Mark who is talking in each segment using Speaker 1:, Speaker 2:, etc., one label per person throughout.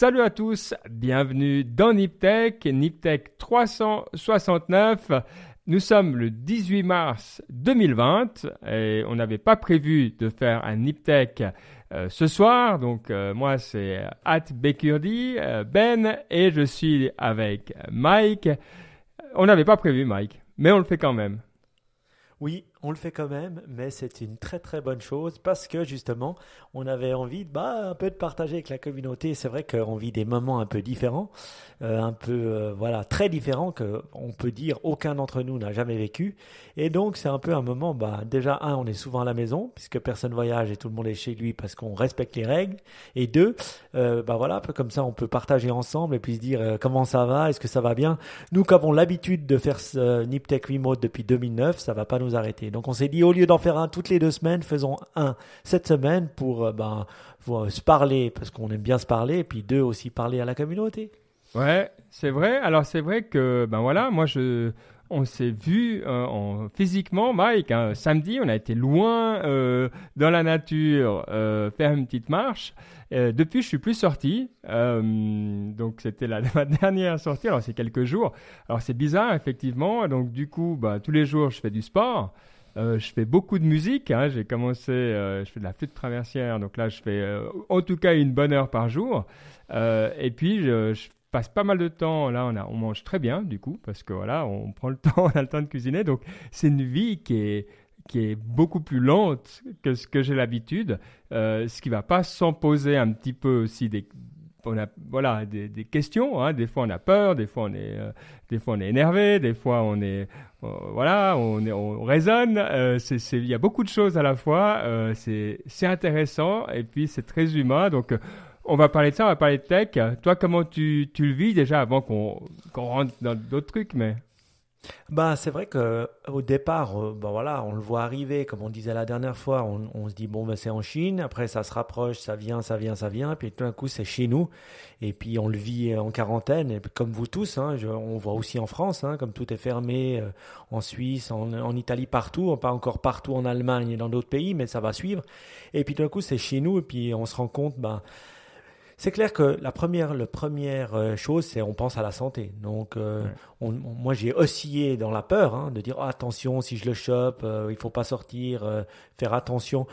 Speaker 1: Salut à tous, bienvenue dans Niptech, Niptech 369. Nous sommes le 18 mars 2020 et on n'avait pas prévu de faire un Niptech euh, ce soir. Donc euh, moi c'est At Bekurdi, euh, Ben et je suis avec Mike. On n'avait pas prévu Mike, mais on le fait quand même.
Speaker 2: Oui, on le fait quand même, mais c'est une très très bonne chose parce que justement, on avait envie bah, un peu de partager avec la communauté. C'est vrai qu'on vit des moments un peu différents, euh, un peu euh, voilà très différents que on peut dire aucun d'entre nous n'a jamais vécu. Et donc c'est un peu un moment. Bah déjà un, on est souvent à la maison puisque personne voyage et tout le monde est chez lui parce qu'on respecte les règles. Et deux, euh, bah voilà, comme ça, on peut partager ensemble et puis se dire comment ça va, est-ce que ça va bien? Nous qui avons l'habitude de faire ce Niptech Remote depuis 2009, ça va pas nous arrêter. Donc on s'est dit, au lieu d'en faire un toutes les deux semaines, faisons un cette semaine pour, euh, ben, se parler, parce qu'on aime bien se parler, et puis deux aussi parler à la communauté.
Speaker 1: Ouais, c'est vrai. Alors c'est vrai que, ben voilà, moi je, on s'est vu euh, en, physiquement, Mike. Hein, samedi, on a été loin euh, dans la nature, faire une petite marche. depuis, je suis plus sorti. donc, c'était ma dernière sortie. Alors, c'est quelques jours. Alors, c'est bizarre, effectivement. Donc, du coup, bah, tous les jours, je fais du sport. Euh, je fais beaucoup de musique. Hein. J'ai commencé, euh, je fais de la flûte traversière, donc là je fais euh, en tout cas une bonne heure par jour. et puis je, passe pas mal de temps. Là, on, a, on mange très bien du coup parce que voilà, on prend le temps, on a le temps de cuisiner. Donc c'est une vie qui est qui est beaucoup plus lente que ce que j'ai l'habitude, ce qui va pas sans poser un petit peu aussi des, on a voilà des, des questions. Hein. Des fois on a peur, des fois on est, euh, des fois on est énervé, des fois on est euh, voilà, on, est, on raisonne. Euh, il y a beaucoup de choses à la fois. c'est c'est intéressant et puis c'est très humain. Donc on va parler de ça, on va parler de tech. Toi, comment tu, tu le vis déjà avant qu'on qu'on rentre dans d'autres trucs, mais?
Speaker 2: Bah, c'est vrai que au départ, euh, bah voilà, on le voit arriver, comme on disait la dernière fois, on, se dit bon ben c'est en Chine, après ça se rapproche, ça vient, ça vient, ça vient, puis tout d'un coup c'est chez nous, et puis on le vit en quarantaine, comme vous tous, hein, on voit aussi en France, hein, comme tout est fermé, euh, en Suisse, en, en, Italie, partout, pas encore partout en Allemagne et dans d'autres pays, mais ça va suivre, et puis tout d'un coup c'est chez nous, et puis on se rend compte, ben c'est clair que la première, la première euh, chose, c'est on pense à la santé. Donc, euh, moi, j'ai oscillé dans la peur hein, de dire oh, attention, si je le chope, euh, il faut pas sortir, faire attention.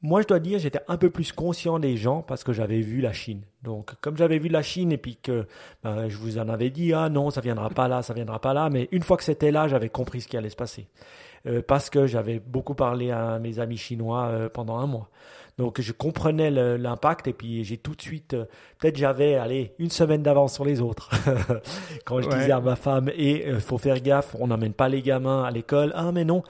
Speaker 2: Moi, je dois dire, j'étais un peu plus conscient des gens parce que j'avais vu la Chine. Donc, comme j'avais vu la Chine et puis que ben, je vous en avais dit, ah non, ça viendra pas là, ça viendra pas là. Mais une fois que c'était là, j'avais compris ce qui allait se passer. parce que j'avais beaucoup parlé à mes amis chinois pendant un mois. Donc je comprenais l'impact et puis j'ai tout de suite, euh, peut-être j'avais, allez, une semaine d'avance sur les autres. Quand je disais à ma femme, et il euh, faut faire gaffe, on n'emmène pas les gamins à l'école. Ah mais non.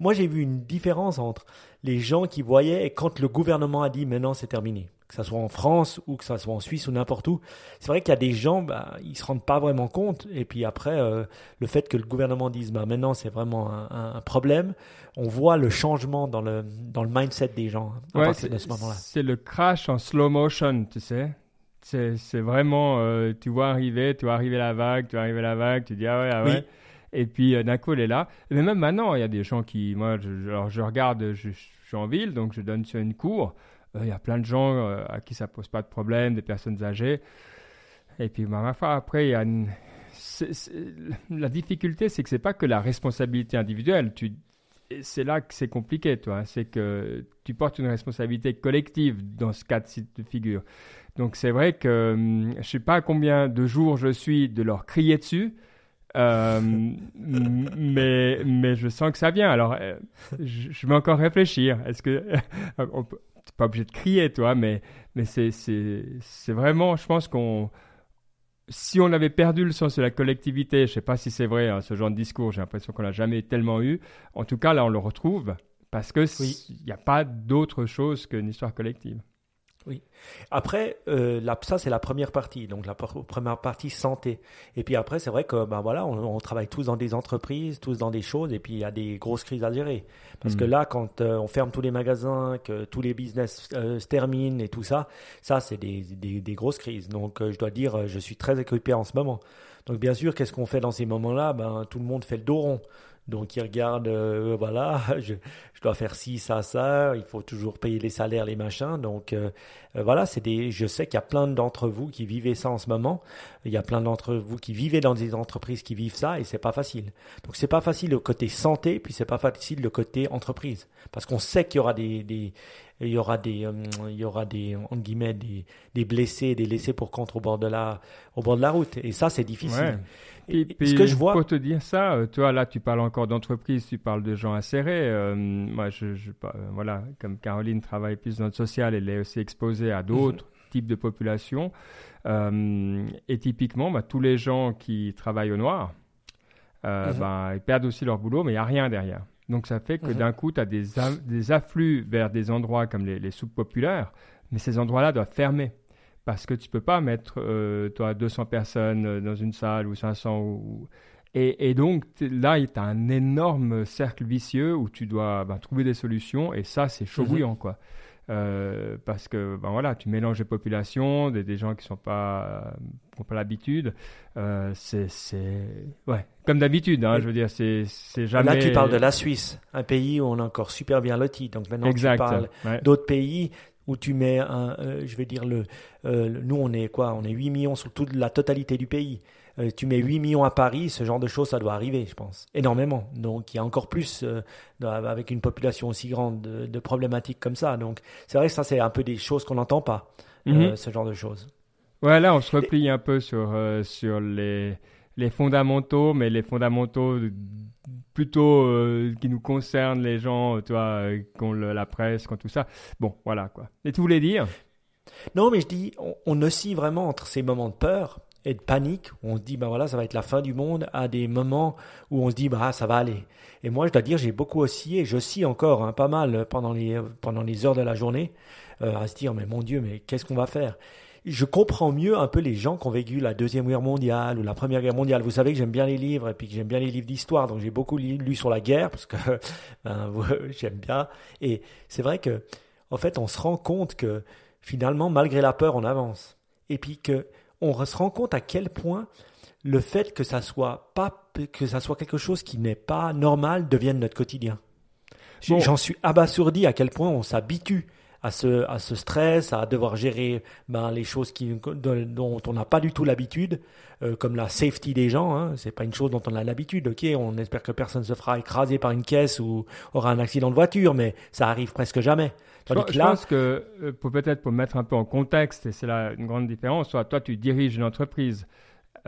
Speaker 2: Moi j'ai vu une différence entre les gens qui voyaient et quand le gouvernement a dit maintenant c'est terminé que ce soit en France ou que ce soit en Suisse ou n'importe où. C'est vrai qu'il y a des gens, bah, ils se rendent pas vraiment compte. Et puis après, euh, le fait que le gouvernement dise, bah, maintenant c'est vraiment un, problème, on voit le changement dans le, dans le mindset des gens
Speaker 1: hein, à ce moment-là. C'est le crash en slow motion, tu sais. C'est vraiment, euh, tu vois arriver, tu vois arriver la vague, tu vois arriver la vague, tu dis ah ouais, ah ouais. Et puis euh, d'un coup, elle est là. Mais même maintenant, il y a des gens qui, moi, je, alors, je regarde, je, je, suis en ville, donc je donne sur une cour. Euh, il y a plein de gens euh, à qui ça pose pas de problème, des personnes âgées. Et puis, bah, ma foi, après, y a la difficulté, c'est que c'est pas que la responsabilité individuelle. Tu... C'est là que c'est compliqué, toi. C'est que tu portes une responsabilité collective dans ce cas de figure. Donc, c'est vrai que hum, je sais pas combien de jours je suis de leur crier dessus. Euh, mais, mais je sens que ça vient. Alors, je, vais encore réfléchir. Est-ce que t'es pas obligé de crier, toi, mais, mais c'est, c'est, c'est vraiment, je pense qu'on, si on avait perdu le sens de la collectivité, je sais pas si c'est vrai, hein, ce genre de discours, j'ai l'impression qu'on l'a jamais tellement eu. En tout cas, là, on le retrouve parce que il n'y a pas d'autre chose qu'une histoire collective.
Speaker 2: Oui. Après, euh, ça c'est la première partie, donc la première partie santé. Et puis après, c'est vrai que ben voilà, on, travaille tous dans des entreprises, tous dans des choses, et puis il y a des grosses crises à gérer. Parce que mm. là, quand euh, on ferme tous les magasins, que tous les business euh, se terminent et tout ça, ça c'est des, des, des, grosses crises. Donc je dois dire, je suis très occupé en ce moment. Donc bien sûr, qu'est-ce qu'on fait dans ces moments-là? Ben tout le monde fait le dos rond. Donc, ils regardent, euh, voilà, je, dois faire ci, ça, ça. Il faut toujours payer les salaires, les machins. Donc, euh, euh, voilà, c'est des. Je sais qu'il y a plein d'entre vous qui vivez ça en ce moment. Il y a plein d'entre vous qui vivez dans des entreprises qui vivent ça et c'est pas facile. Donc, c'est pas facile le côté santé, puis c'est pas facile le côté entreprise, parce qu'on sait qu'il y aura des, des il y aura des, il y aura des, entre guillemets, des, blessés, des laissés pour contre au bord de la, au bord de la route. Et ça, c'est difficile.
Speaker 1: Et, ce que je vois. Pour te dire ça, euh, toi là, tu parles encore d'entreprise, tu parles de gens acérés. Euh, moi, je, je euh, voilà, comme Caroline travaille plus dans le social, elle est aussi exposée à d'autres mhm. types de populations. et typiquement, bah, tous les gens qui travaillent au noir, mhm. bah, ils perdent aussi leur boulot, mais il n'y a rien derrière. Donc ça fait que mhm. d'un coup, tu as des, des, afflux vers des endroits comme les, les soupes populaires, mais ces endroits-là doivent fermer parce que tu peux pas mettre euh, toi 200 personnes euh, dans une salle ou 500 ou, et, et donc là il y a un énorme cercle vicieux où tu dois ben, trouver des solutions et ça c'est chaud mhm. quoi euh, parce que ben voilà tu mélanges les populations des, des gens qui sont pas ont pas l'habitude euh, c'est ouais comme d'habitude hein, je veux dire c'est c'est jamais
Speaker 2: là tu parles de la Suisse un pays où on est encore super bien loti donc maintenant exact, tu parles d'autres pays où tu mets un, euh, je vais dire le, euh, nous on est quoi, on est 8 millions sur toute la totalité du pays. Euh, tu mets 8 millions à Paris, ce genre de choses, ça doit arriver, je pense, énormément. Donc il y a encore plus avec une population aussi grande de, problématiques comme ça. Donc c'est vrai que ça c'est un peu des choses qu'on n'entend pas, mhm. ce genre de choses.
Speaker 1: Ouais, là on se replie un peu sur sur les les fondamentaux, mais les fondamentaux plutôt euh, qui nous concerne les gens, toi, euh, qui ont la presse, qui tout ça. Bon, voilà quoi. Et tu voulais dire?
Speaker 2: Non, mais je dis, on, oscille vraiment entre ces moments de peur et de panique, où on se dit, ben voilà, ça va être la fin du monde, à des moments où on se dit, bah ça va aller. Et moi, je dois dire, j'ai beaucoup oscillé, j'oscille encore hein, pas mal pendant les, pendant les heures de la journée, euh, à se dire, mais mon Dieu, mais qu'est-ce qu'on va faire? Je comprends mieux un peu les gens qui ont vécu la Deuxième Guerre mondiale ou la Première Guerre mondiale. Vous savez que j'aime bien les livres et puis que j'aime bien les livres d'histoire, donc j'ai beaucoup lu sur la guerre parce que ben, j'aime bien. Et c'est vrai que, en fait, on se rend compte que finalement, malgré la peur, on avance. Et puis que on se rend compte à quel point le fait que ça soit pas que ça soit quelque chose qui n'est pas normal devienne notre quotidien. J'en suis abasourdi à quel point on s'habitue à ce, à ce stress, à devoir gérer ben, les choses qui, dont on n'a pas du tout l'habitude, euh, comme la safety des gens. Hein. C'est pas une chose dont on a l'habitude. Ok, on espère que personne se fera écraser par une caisse ou aura un accident de voiture, mais ça arrive presque jamais.
Speaker 1: je, pense que euh, pour peut-être pour mettre un peu en contexte, et c'est là une grande différence. Soit toi tu diriges une entreprise,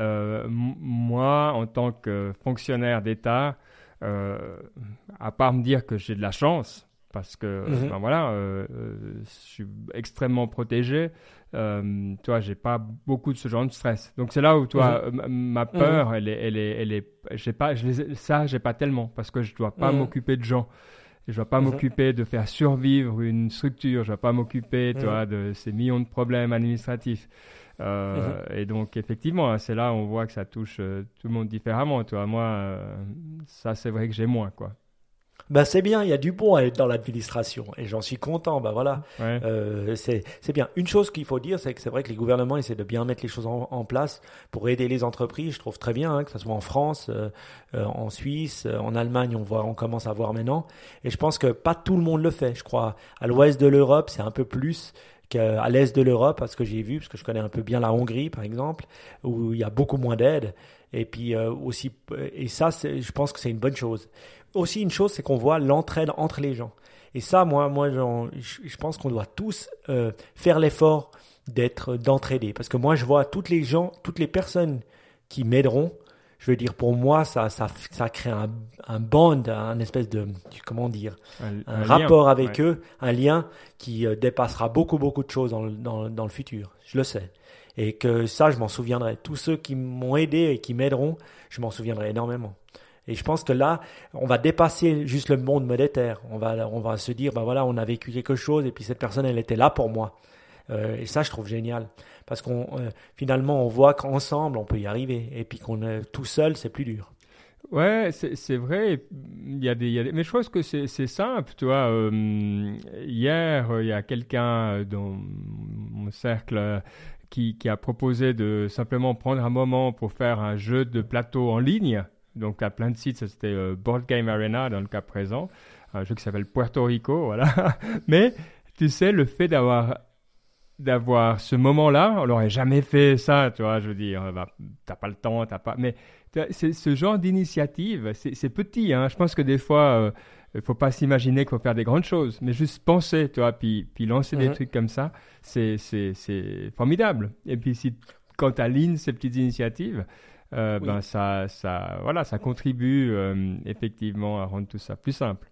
Speaker 1: euh, moi en tant que fonctionnaire d'État, à part me dire que j'ai de la chance parce que mhm. ben voilà, euh, euh, je suis extrêmement protégé. Euh, toi, j'ai pas beaucoup de ce genre de stress. Donc c'est là où toi, mhm. ma peur, mhm. elle est, elle est, elle est, j'ai pas, je les, ça, j'ai pas tellement parce que je dois pas m'occuper de gens. Je dois pas m'occuper de faire survivre une structure. Je dois pas m'occuper, toi, de ces millions de problèmes administratifs. Et donc, effectivement, hein, c'est là où on voit que ça touche tout le monde différemment. Toi, moi, ça, c'est vrai que j'ai moins, quoi.
Speaker 2: Ben c'est bien, il y a du bon à être dans l'administration et j'en suis content. Ben voilà, euh, c'est bien. Une chose qu'il faut dire, c'est que c'est vrai que les gouvernements essaient de bien mettre les choses en, place pour aider les entreprises. Je trouve très bien, hein, que ce soit en France, euh, euh, en Suisse, en Allemagne, on voit, on commence à voir maintenant. Et je pense que pas tout le monde le fait. Je crois à l'ouest de l'Europe, c'est un peu plus qu'à l'est de l'Europe, parce que j'ai vu, parce que je connais un peu bien la Hongrie, par exemple, où il y a beaucoup moins d'aide. Et puis aussi, et ça, je pense que c'est une bonne chose aussi une chose, c'est qu'on voit l'entraide entre les gens. Et ça, moi, moi, je pense qu'on doit tous euh, faire l'effort d'être d'entraider, parce que moi, je vois toutes les gens, toutes les personnes qui m'aideront. Je veux dire, pour moi, ça, ça, ça crée un, un bond, un espèce de, comment dire, un, rapport avec eux, un lien qui euh, dépassera beaucoup, beaucoup de choses dans dans, dans le futur. Je le sais. Et que ça, je m'en souviendrai. Tous ceux qui m'ont aidé et qui m'aideront, je m'en souviendrai énormément. Et je pense que là, on va dépasser juste le monde monétaire. On va, on va se dire, ben voilà, on a vécu quelque chose et puis cette personne, elle était là pour moi. Euh, et ça, je trouve génial. Parce qu'on euh, finalement, on voit qu'ensemble, on peut y arriver. Et puis qu'on est tout seul, c'est plus dur.
Speaker 1: Ouais, c'est vrai. Il y, a des, mais je pense que c'est simple. Tu euh, hier, il y a quelqu'un dans mon cercle qui, qui, a proposé de simplement prendre un moment pour faire un jeu de plateau en ligne Donc, à plein de sites, c'était euh, Board Game Arena dans le cas présent, un jeu qui s'appelle Puerto Rico, voilà. Mais tu sais, le fait d'avoir d'avoir ce moment-là, on n'aurait jamais fait ça, tu vois, je veux dire, bah, t'as pas le temps, t'as pas... Mais c'est ce genre d'initiative, c'est petit, hein. je pense que des fois, il faut pas s'imaginer qu'il faut faire des grandes choses, mais juste penser, tu vois, puis, puis lancer des mhm. trucs comme ça, c'est formidable. Et puis si, quand tu alignes ces petites initiatives, euh, ben ça, ça, voilà, ça contribue euh, effectivement à rendre tout ça plus simple.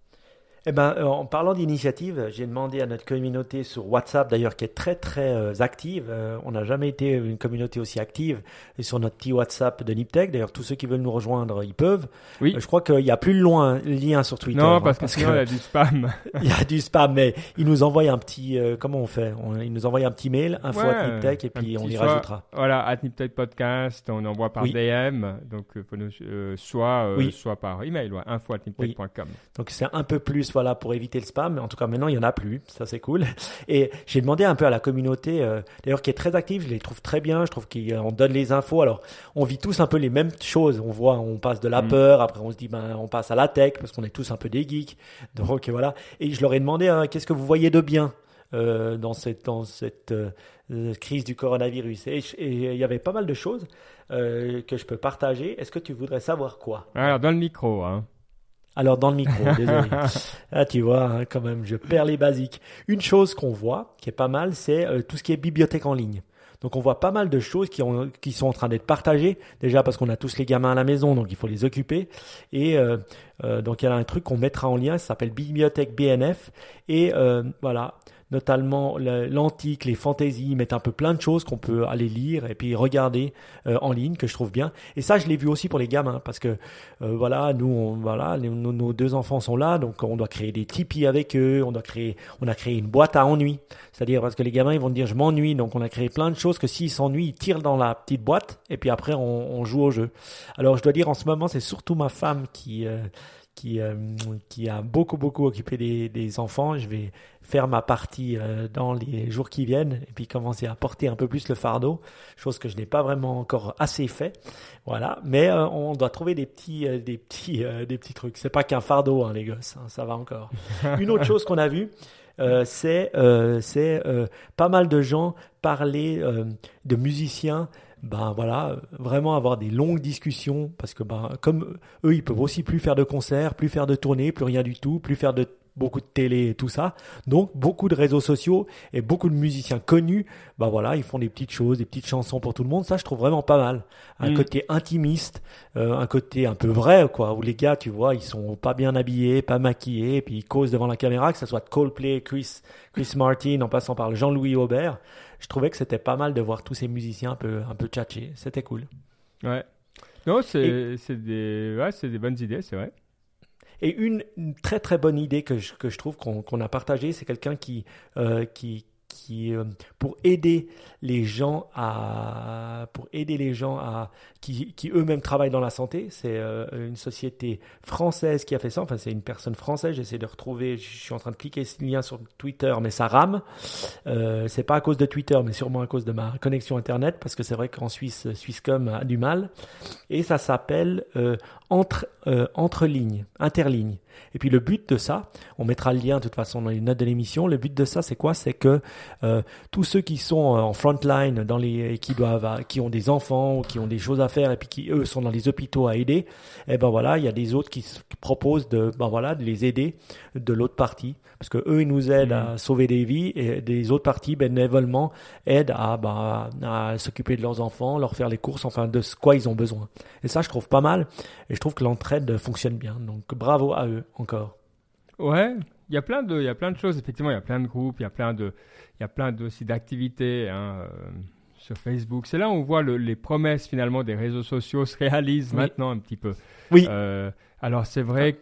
Speaker 2: Eh ben, euh, en parlant d'initiative, j'ai demandé à notre communauté sur WhatsApp, d'ailleurs, qui est très très euh, active. Euh, on n'a jamais été une communauté aussi active et sur notre petit WhatsApp de Niptech. D'ailleurs, tous ceux qui veulent nous rejoindre, ils peuvent. Oui. je crois qu'il n'y a plus le loin lien sur Twitter.
Speaker 1: Non, parce, hein, qu'il y a du spam.
Speaker 2: il y a du spam, mais ils nous envoient un petit. comment on fait? Ils nous envoient un petit mail, info at Niptech, et puis on y rajoutera.
Speaker 1: Voilà, at Niptech Podcast, on envoie par DM, donc soit soit par email, ouais, info at niptech.com.
Speaker 2: Donc c'est un peu plus voilà, pour éviter le spam. Mais en tout cas, maintenant, il n'y en a plus. Ça, c'est cool. Et j'ai demandé un peu à la communauté, euh, d'ailleurs, qui est très active. Je les trouve très bien. Je trouve qu'on donne les infos. Alors, on vit tous un peu les mêmes choses. On voit, on passe de la mm. peur. Après, on se dit, ben, on passe à la tech parce qu'on est tous un peu des geeks. Donc, voilà. Et je leur ai demandé, hein, qu'est-ce que vous voyez de bien euh, dans cette, dans cette euh, crise du coronavirus? Et il y avait pas mal de choses que je peux partager. Est-ce que tu voudrais savoir quoi?
Speaker 1: Alors, dans le micro, hein.
Speaker 2: Alors dans le micro, désolé. ah, tu vois, hein, quand même, je perds les basiques. Une chose qu'on voit, qui est pas mal, c'est euh, tout ce qui est bibliothèque en ligne. Donc on voit pas mal de choses qui, ont, qui sont en train d'être partagées. Déjà parce qu'on a tous les gamins à la maison, donc il faut les occuper. Et euh, euh, donc il y a un truc qu'on mettra en lien, ça s'appelle Bibliothèque BNF. Et voilà, notamment l'antique, les fantaisies, mettent un peu plein de choses qu'on peut aller lire et puis regarder euh, en ligne que je trouve bien. Et ça, je l'ai vu aussi pour les gamins parce que euh, voilà, nous, on, voilà, nos, deux enfants sont là, donc on doit créer des tipis avec eux, on doit créer, on a créé une boîte à ennui, c'est-à-dire parce que les gamins ils vont dire je m'ennuie, donc on a créé plein de choses que s'ils s'ennuient, ils tirent dans la petite boîte et puis après on, joue au jeu. Alors je dois dire en ce moment, c'est surtout ma femme qui euh, qui, qui a beaucoup, beaucoup occupé des, des, enfants. Je vais faire ma partie euh, dans les jours qui viennent et puis commencer à porter un peu plus le fardeau, chose que je n'ai pas vraiment encore assez fait. Voilà, mais euh, on doit trouver des petits, des petits, des petits trucs. C'est pas qu'un fardeau, hein, les gosses, hein, ça va encore. Une autre chose qu'on a vue, c'est c'est pas mal de gens parler de musiciens ben voilà, vraiment avoir des longues discussions parce que ben comme eux ils peuvent aussi plus faire de concerts, plus faire de tournées, plus rien du tout, plus faire de beaucoup de télé et tout ça. Donc beaucoup de réseaux sociaux et beaucoup de musiciens connus, ben voilà, ils font des petites choses, des petites chansons pour tout le monde. Ça, je trouve vraiment pas mal. Un mm. côté intimiste, euh, un côté un peu vrai, quoi. Où les gars, tu vois, ils sont pas bien habillés, pas maquillés, et puis ils causent devant la caméra, que ce soit Coldplay, Chris, Chris Martin, en passant par Jean-Louis Aubert je trouvais que c'était pas mal de voir tous ces musiciens un peu, un peu tchatcher. C'était cool.
Speaker 1: Ouais. Non, c'est des, ouais, des bonnes idées, c'est vrai.
Speaker 2: Et une, très très bonne idée que je, que je trouve qu'on a partagée, c'est quelqu'un qui, euh, qui, euh, pour aider les gens à, pour aider les gens à, qui, eux-mêmes travaillent dans la santé. C'est euh, une société française qui a fait ça. Enfin, c'est une personne française. J'essaie de retrouver. Je suis en train de cliquer ce lien sur Twitter, mais ça rame. Euh, c'est pas à cause de Twitter, mais sûrement à cause de ma connexion internet, parce que c'est vrai qu'en Suisse, Swisscom a du mal. Et ça s'appelle euh, entre entre lignes, interlignes. Et puis le but de ça, on mettra le lien de toute façon dans les notes de l'émission. Le but de ça, c'est quoi? C'est que euh, tous ceux qui sont euh, en front line, dans les, qui doivent, qui ont des enfants ou qui ont des choses à faire et puis qui eux sont dans les hôpitaux à aider, eh ben voilà, il y a des autres qui, proposent de, ben voilà, de les aider de l'autre partie, parce que eux ils nous aident à mmh. sauver des vies et des autres parties bénévolement aident à, ben, à s'occuper de leurs enfants, leur faire les courses, enfin de quoi ils ont besoin. Et ça, je trouve pas mal et je trouve que l'entraide fonctionne bien. Donc bravo à eux encore.
Speaker 1: Ouais, il y a plein de, il y a plein de choses. Effectivement, il y a plein de groupes, il y a plein de, il y a plein aussi d'activités hein, euh, sur Facebook. C'est là où on voit les promesses finalement des réseaux sociaux se réalisent maintenant un petit peu.
Speaker 2: Oui.
Speaker 1: Euh, alors c'est vrai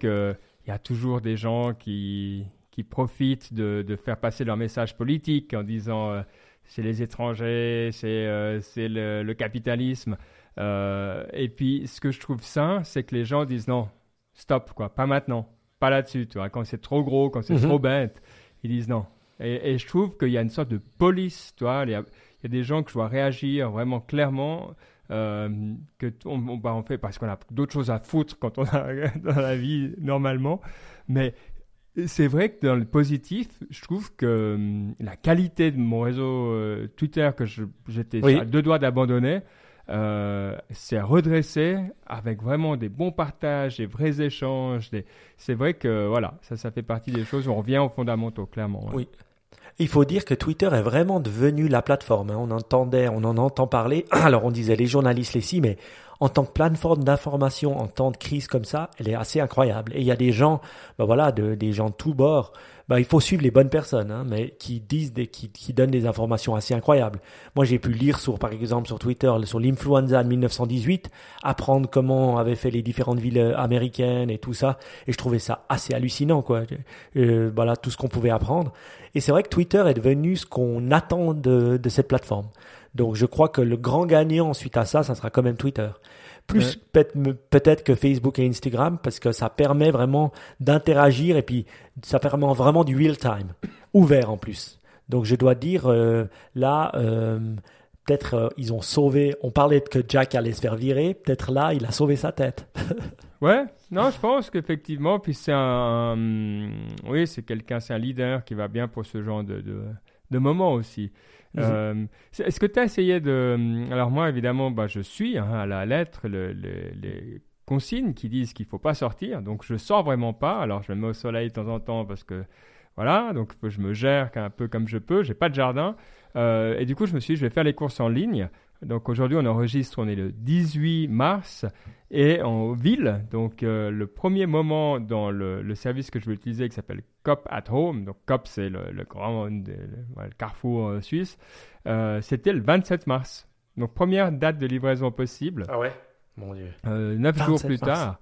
Speaker 1: qu'il y a toujours des gens qui, qui profitent de, de, faire passer leur message politique en disant euh, c'est les étrangers, c'est c'est le, le, capitalisme. et puis ce que je trouve sain, c'est que les gens disent non, stop quoi, pas maintenant pas là-dessus. Quand c'est trop gros, quand c'est mhm. trop bête, ils disent non. Et, je trouve qu'il y a une sorte de police, tu vois. Il y, a, des gens que je vois réagir vraiment clairement que on, bah, on, fait parce qu'on a d'autres choses à foutre quand on a dans la vie normalement. Mais c'est vrai que dans le positif, je trouve que hum, la qualité de mon réseau Twitter que j'étais à deux doigts d'abandonner, euh, c'est redressé avec vraiment des bons partages, des vrais échanges. C'est vrai que voilà, ça, ça fait partie des choses où on revient aux fondamentaux, clairement.
Speaker 2: Oui. Il faut dire que Twitter est vraiment devenu la plateforme. Hein. On entendait, on en entend parler. Alors on disait les journalistes les si, mais en tant que plateforme d'information en temps de crise comme ça, elle est assez incroyable. Et il y a des gens, ben voilà, de, des gens de tous bords bah, il faut suivre les bonnes personnes, hein, mais qui disent des, qui, qui donnent des informations assez incroyables. Moi, j'ai pu lire sur, par exemple, sur Twitter, sur l'influenza de 1918, apprendre comment avaient fait les différentes villes euh, américaines et tout ça, et je trouvais ça assez hallucinant, quoi. Euh, voilà, tout ce qu'on pouvait apprendre. Et c'est vrai que Twitter est devenu ce qu'on attend de, de cette plateforme. Donc, je crois que le grand gagnant suite à ça, ça sera quand même Twitter plus peut-être que Facebook et Instagram parce que ça permet vraiment d'interagir et puis ça permet vraiment du real time, ouvert en plus. Donc je dois dire euh, là, euh, peut-être euh, ils ont sauvé. On parlait que Jack allait se faire virer, peut-être là il a sauvé sa tête.
Speaker 1: ouais, non, je pense qu'effectivement, puis c'est un, oui, c'est quelqu'un, c'est un leader qui va bien pour ce genre de, de, de moment aussi. Euh, est-ce que tu as essayé de... Euh, alors moi, évidemment, bah, je suis hein, à la lettre les consignes qui disent qu'il ne faut pas sortir. Donc je sors vraiment pas. Alors je me mets au soleil de temps en temps parce que... Voilà, donc je me gère un peu comme je peux. J'ai pas de jardin. Euh, et du coup, je me suis dit, je vais faire les courses en ligne. Donc aujourd'hui, on enregistre, on est le 18 mars et en ville. Donc euh, le premier moment dans le, service que je vais utiliser qui s'appelle COP at Home, donc COP c'est le, grand carrefour euh, suisse, euh, c'était le 27 mars. Donc première date de livraison possible.
Speaker 2: Ah ouais? Mon Dieu.
Speaker 1: neuf jours plus tard.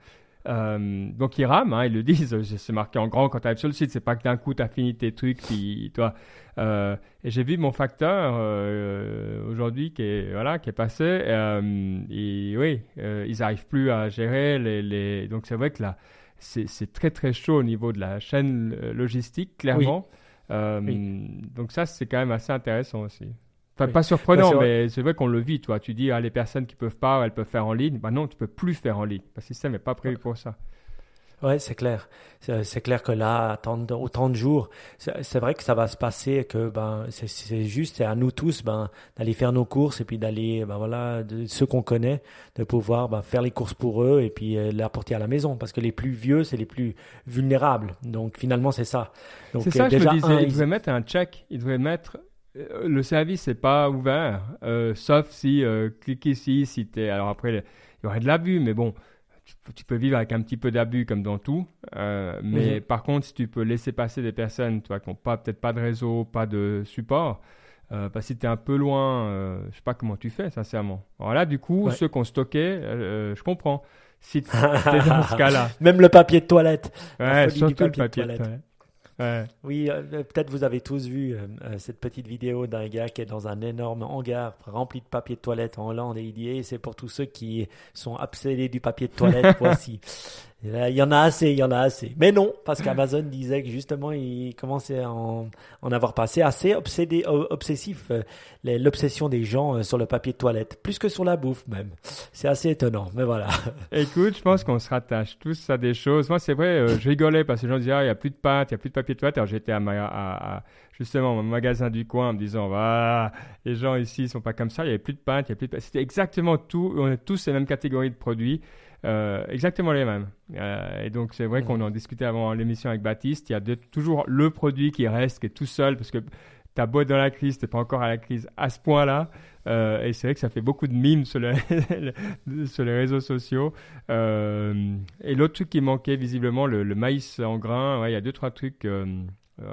Speaker 1: Euh, donc ils rament, hein, ils le disent, c'est marqué en grand quand tu arrives sur le site, c'est pas que d'un coup tu as fini tes trucs, puis toi. Euh, et j'ai vu mon facteur euh, aujourd'hui qui est voilà qui est passé, et oui, ils arrivent plus à gérer les, les... donc c'est vrai que là c'est très très chaud au niveau de la chaîne logistique clairement. Donc ça c'est quand même assez intéressant aussi. Pas surprenant, bah, mais c'est vrai qu'on le vit, toi. Tu dis, ah, les personnes qui peuvent pas, elles peuvent faire en ligne. Bah non, tu peux plus faire en ligne. Le système n'est pas prévu pour ça.
Speaker 2: Ouais, c'est clair. C'est clair que là, attendre autant de jours, c'est vrai que ça va se passer, que ben c'est juste, c'est à nous tous ben d'aller faire nos courses et puis d'aller, ben voilà, de ceux qu'on connaît, de pouvoir ben, faire les courses pour eux et puis euh, les apporter à la maison, parce que les plus vieux, c'est les plus vulnérables. Donc finalement, c'est ça.
Speaker 1: C'est ça, déjà, je me disais, ils devraient mettre un check, ils devraient mettre euh, le service n'est pas ouvert, euh, sauf si euh, clique ici, si tu es. Alors après, il y aurait de l'abus, mais bon, tu, peux vivre avec un petit peu d'abus comme dans tout. mais mhm. par contre, si tu peux laisser passer des personnes toi, qui n'ont pas, peut-être pas de réseau, pas de support, parce que si tu es un peu loin, je sais pas comment tu fais, sincèrement. Alors là, du coup, ceux qui ont stocké, je comprends. Si tu es dans ce cas-là.
Speaker 2: Même le papier de toilette.
Speaker 1: Ouais, surtout le papier de toilette.
Speaker 2: Oui, euh, euh, peut-être vous avez tous vu euh, cette petite vidéo d'un gars qui est dans un énorme hangar rempli de papier de toilette en Hollande et il dit eh, c'est pour tous ceux qui sont obsédés du papier de toilette, voici. Il y en a assez, il y en a assez. Mais non, parce qu'Amazon disait que justement, il commençait à en, avoir passé assez obsédé, obsessif, euh, l'obsession des gens euh, sur le papier de toilette, plus que sur la bouffe même. C'est assez étonnant, mais voilà.
Speaker 1: Écoute, je pense qu'on se rattache tous à des choses. Moi, c'est vrai, euh, je rigolais parce que les gens disaient, ah, il n'y a plus de pâte, il n'y a plus de papier de toilette. Alors j'étais à, justement mon magasin du coin en me disant, voilà, les gens ici ne sont pas comme ça, il n'y avait plus de pâte, il n'y a plus de. C'était exactement tout, on est tous les mêmes catégories de produits. Euh, exactement les mêmes. Euh, et donc, c'est vrai qu'on en discutait avant l'émission avec Baptiste. Il y a toujours le produit qui reste, qui est tout seul, parce que ta boîte dans la crise, t'es pas encore à la crise à ce point-là. Euh, et c'est vrai que ça fait beaucoup de mimes sur, sur les réseaux sociaux. et l'autre truc qui manquait visiblement, le, maïs en grain, ouais, il y a deux, trois trucs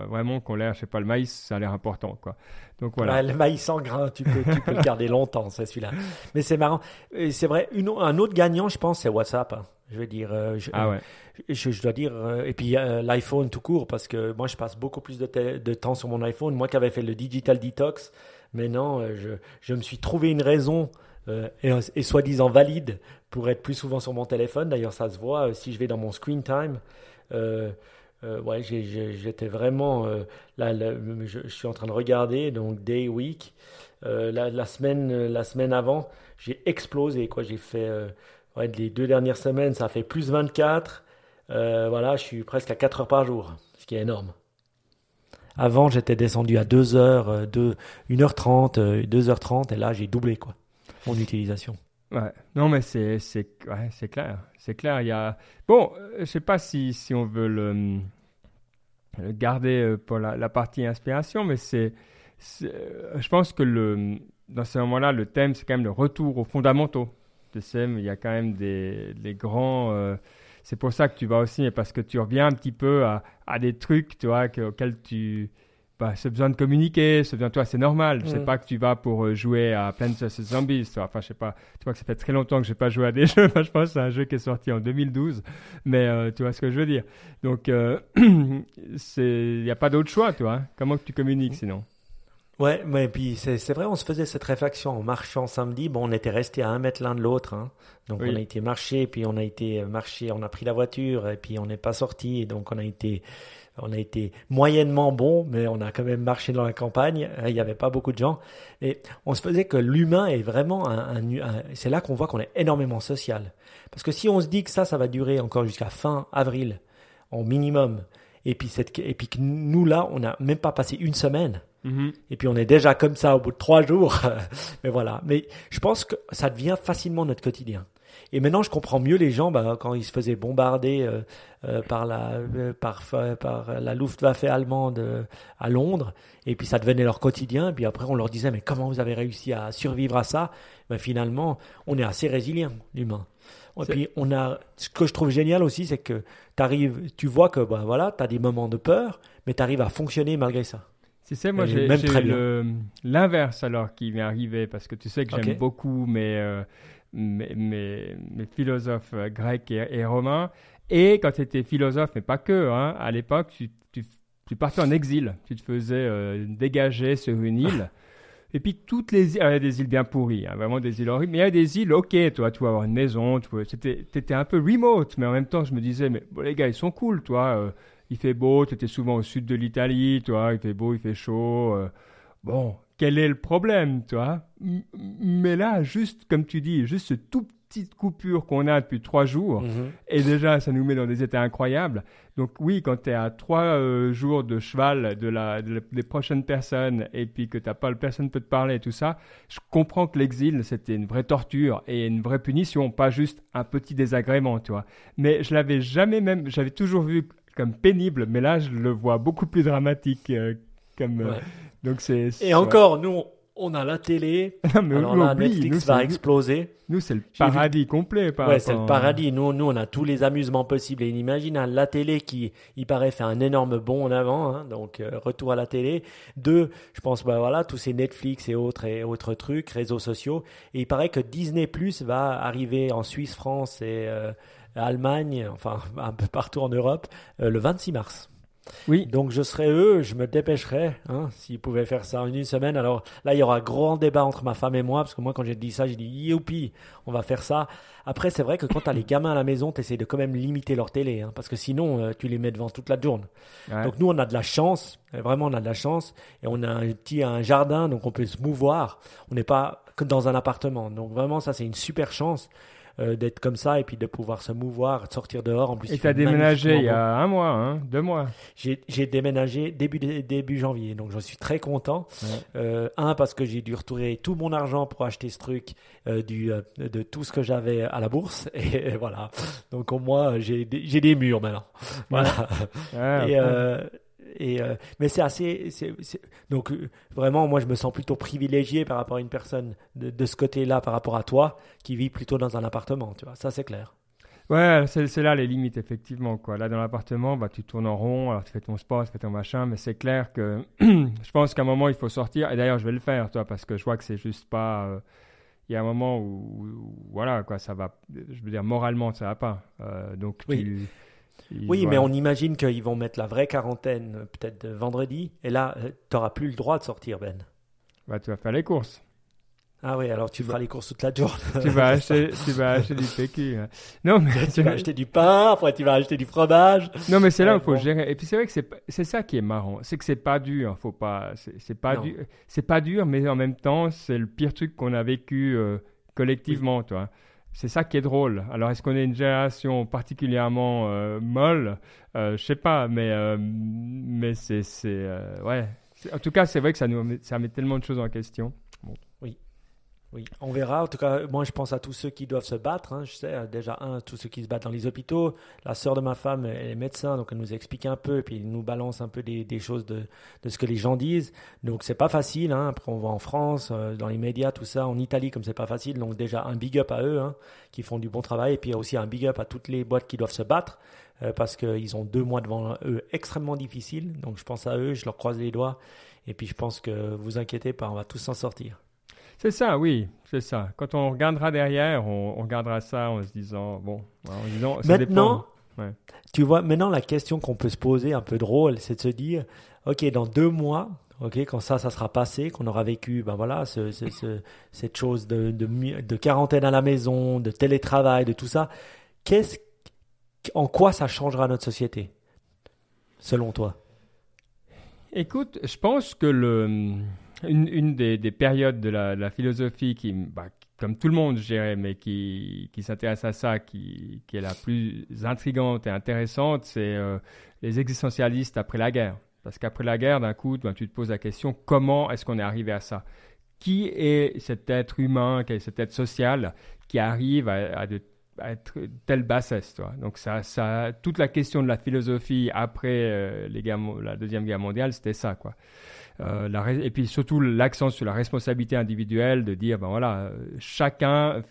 Speaker 1: vraiment qu'on l'air, je sais pas, le maïs, ça a l'air important, quoi. Donc voilà.
Speaker 2: le maïs en grain, tu peux, tu peux le garder longtemps, c'est celui-là. Mais c'est marrant. C'est vrai, une, un autre gagnant, je pense, c'est WhatsApp. Hein. Je veux dire, euh, je,
Speaker 1: ah ouais.
Speaker 2: je, dois dire, euh, et puis euh, l'iPhone tout court, parce que moi, je passe beaucoup plus de, de temps sur mon iPhone. Moi qui avais fait le digital detox, maintenant, je, je me suis trouvé une raison et, et soi-disant valide pour être plus souvent sur mon téléphone. D'ailleurs, ça se voit si je vais dans mon screen time. Euh, ouais, j'étais vraiment euh, là, je, suis en train de regarder donc day week euh, la, semaine, la semaine avant, j'ai explosé. Quoi. J'ai fait les deux dernières semaines, ça fait plus 24. voilà, je suis presque à 4 heures par jour, ce qui est énorme. Avant, j'étais descendu à 2 heures, 2, 1h30, 2h30, et là, j'ai doublé quoi, mon utilisation.
Speaker 1: Ouais. Non, mais c'est c'est ouais, clair, c'est clair. Il y a bon, je sais pas si si on veut le, garder pour la, partie inspiration, mais c'est je pense que le dans ce moment-là, le thème c'est quand même le retour aux fondamentaux. Tu sais, il y a quand même des, des grands euh, c'est pour ça que tu vas aussi, parce que tu reviens un petit peu à, à des trucs, tu vois, auxquels tu, bah, c'est besoin de communiquer, c'est besoin, toi, c'est normal. Je sais mm. pas que tu vas pour euh, jouer à Plants vs Zombies, toi. Enfin, je sais pas. Tu vois que ça fait très longtemps que j'ai pas joué à des jeux. je pense que c'est un jeu qui est sorti en 2012. Mais euh, tu vois ce que je veux dire. Donc, euh, il n'y a pas d'autre choix, toi. Hein. Comment que tu communiques sinon?
Speaker 2: Ouais, mais puis c'est vrai, on se faisait cette réflexion en marchant samedi. Bon, on était resté à un mètre l'un de l'autre, hein. donc on a été marcher, puis on a été marcher, on a pris la voiture, et puis on n'est pas sorti, donc on a été on a été moyennement bon, mais on a quand même marché dans la campagne. Il n'y avait pas beaucoup de gens. Et on se faisait que l'humain est vraiment un, c'est là qu'on voit qu'on est énormément social. Parce que si on se dit que ça, ça va durer encore jusqu'à fin avril, au minimum, et puis, cette, et puis que nous, là, on n'a même pas passé une semaine. Mm-hmm. Et puis on est déjà comme ça au bout de trois jours. mais voilà. Mais je pense que ça devient facilement notre quotidien. Et maintenant, je comprends mieux les gens bah, quand ils se faisaient bombarder euh, euh, par, la, euh, par, par la Luftwaffe allemande à Londres, et puis ça devenait leur quotidien. Et puis après, on leur disait mais comment vous avez réussi à survivre à ça? Ben, Finalement, on est assez résilient, l'humain. Et puis on a, ce que je trouve génial aussi, c'est que arrives, tu vois que bah, voilà, tu as des moments de peur, mais tu arrives à fonctionner malgré ça.
Speaker 1: Tu sais, moi j'ai l'inverse alors qui m'est arrivé parce que tu sais que j'aime beaucoup mais mes, mes, philosophes euh, grecs et, romains. Et quand tu étais philosophe, mais pas que, hein, à l'époque, tu, partais en exil. Tu te faisais euh, dégager sur une île. Et puis toutes les îles, il y a des îles bien pourries, hein, vraiment des îles horribles, mais il y a des îles, ok, toi, tu vas avoir une maison, tu étais un peu remote, mais en même temps, je me disais, mais les gars, ils sont cool, toi, euh, il fait beau, tu étais souvent au sud de l'Italie, toi, il fait beau, il fait chaud, bon, quel est le problème, toi Mais là, juste comme tu dis, juste ce tout petite coupure qu'on a depuis trois jours, mhm. et déjà, ça nous met dans des états incroyables. Donc oui, quand tu es à trois euh, jours de cheval de la, des prochaines personnes, et puis que t'as pas personne peut te parler et tout ça, je comprends que l'exil, c'était une vraie torture et une vraie punition, pas juste un petit désagrément, tu vois. Mais je l'avais jamais même, j'avais toujours vu comme pénible, mais là, je le vois beaucoup plus dramatique. Euh, comme, euh, donc c'est.
Speaker 2: Et encore, nous, on a la télé. mais alors là, Netflix va exploser.
Speaker 1: Nous, c'est le paradis complet.
Speaker 2: Par ouais, c'est le paradis. Nous, nous, on a tous les amusements possibles. Et imagine hein, la télé qui, il paraît, fait un énorme bond en avant. Hein, donc, euh, retour à la télé. Deux, je pense, bah voilà, tous ces Netflix et autres et autres trucs, réseaux sociaux. Et il paraît que Disney Plus va arriver en Suisse, France et euh, Allemagne, enfin un peu partout en Europe, euh, le 26 mars. Oui. Donc je serais eux, je me dépêcherais hein, s'ils pouvaient faire ça en une semaine. Alors là, il y aura grand débat entre ma femme et moi, parce que moi, quand j'ai dit ça, j'ai dit youpi, on va faire ça. Après, c'est vrai que quand tu as les gamins à la maison, tu essaies de quand même limiter leur télé, hein, parce que sinon, euh, tu les mets devant toute la journée. Donc nous, on a de la chance, vraiment, on a de la chance, et on a un petit un jardin, donc on peut se mouvoir. On n'est pas que dans un appartement. Donc vraiment, ça, c'est une super chance. Euh, d'être comme ça et puis de pouvoir se mouvoir, de sortir dehors. En plus,
Speaker 1: et tu as déménagé il y a un mois, hein, deux mois.
Speaker 2: J'ai déménagé début, début janvier, donc je suis très content. Euh, un, parce que j'ai dû retourner tout mon argent pour acheter ce truc euh, du, de tout ce que j'avais à la bourse. Et, voilà. Donc au moins, j'ai des murs maintenant. Voilà. et, et, euh, mais c'est assez. donc, euh, vraiment, moi, je me sens plutôt privilégié par rapport à une personne de, de ce côté-là, par rapport à toi, qui vit plutôt dans un appartement. Tu vois, ça, c'est clair.
Speaker 1: Ouais, c'est là les limites, effectivement. Quoi. Là, dans l'appartement, bah, tu tournes en rond, alors tu fais ton sport, tu fais ton machin, mais c'est clair que je pense qu'à un moment, il faut sortir. Et d'ailleurs, je vais le faire, toi, parce que je vois que c'est juste pas. Euh, il y a un moment où, voilà, quoi, ça va. Je veux dire, moralement, ça va pas. donc,
Speaker 2: oui. Oui, mais on imagine qu'ils vont mettre la vraie quarantaine peut-être vendredi, et là, euh, tu n'auras plus le droit de sortir, Ben.
Speaker 1: Bah, tu vas faire les courses.
Speaker 2: Ah oui, alors tu feras les courses toute la journée.
Speaker 1: Tu vas acheter, tu vas acheter du PQ. hein. Non, mais
Speaker 2: tu vas acheter du pain, après tu vas acheter du fromage.
Speaker 1: Non, mais c'est là où il faut
Speaker 2: bon.
Speaker 1: gérer. Et puis c'est vrai que c'est ça qui est marrant, c'est que c'est pas dur. Faut pas, c'est pas dur, c'est pas dur, mais en même temps c'est le pire truc qu'on a vécu euh, collectivement, toi. C'est ça qui est drôle. Alors est-ce qu'on est une génération particulièrement euh, molle? Euh, Je sais pas, mais euh, mais c'est ouais. En tout cas, c'est vrai que ça nous ça met tellement de choses en question.
Speaker 2: Oui, on verra. En tout cas, moi, je pense à tous ceux qui doivent se battre. hein. Je sais, euh, déjà, un, tous ceux qui se battent dans les hôpitaux. La sœur de ma femme, elle est médecin, donc elle nous explique un peu, et puis elle nous balance un peu des, choses de, de ce que les gens disent. Donc, c'est pas facile. Hein. Après, on va en France, euh, dans les médias, tout ça. En Italie, comme c'est pas facile. Donc, déjà, un big up à eux, hein, qui font du bon travail. Et puis, aussi un big up à toutes les boîtes qui doivent se battre, euh, parce qu'ils ont deux mois devant eux extrêmement difficiles. Donc, je pense à eux, je leur croise les doigts. Et puis, je pense que vous inquiétez pas, on va tous s'en sortir.
Speaker 1: C'est ça, oui, c'est ça. Quand on regardera derrière, on, on regardera ça en se disant bon, en disant ça
Speaker 2: Maintenant,
Speaker 1: dépend. Ouais.
Speaker 2: tu vois, maintenant la question qu'on peut se poser, un peu drôle, c'est de se dire, ok, dans deux mois, ok, quand ça, ça sera passé, qu'on aura vécu, ben voilà, ce- ce- ce- cette chose de, de quarantaine à la maison, de télétravail, de tout ça, qu'est-ce, en quoi ça changera notre société, selon toi?
Speaker 1: Écoute, je pense que le, une, des, des périodes de la, philosophie bah, qui- comme tout le monde, je dirais, mais qui, qui s'intéresse à ça, qui, qui est la plus intrigante et intéressante, c'est euh, les existentialistes après la guerre. Parce qu'après la guerre, d'un coup, ben, tu te poses la question comment est-ce qu'on est arrivé à ça? Qui est cet être humain, qui est cet être social qui arrive à, être telle bassesse, toi. Donc ça, ça, toute la question de la philosophie après euh, les guerres la deuxième guerre mondiale, c'était ça, quoi. Euh, et puis surtout l'accent sur la responsabilité individuelle, de dire ben voilà, chacun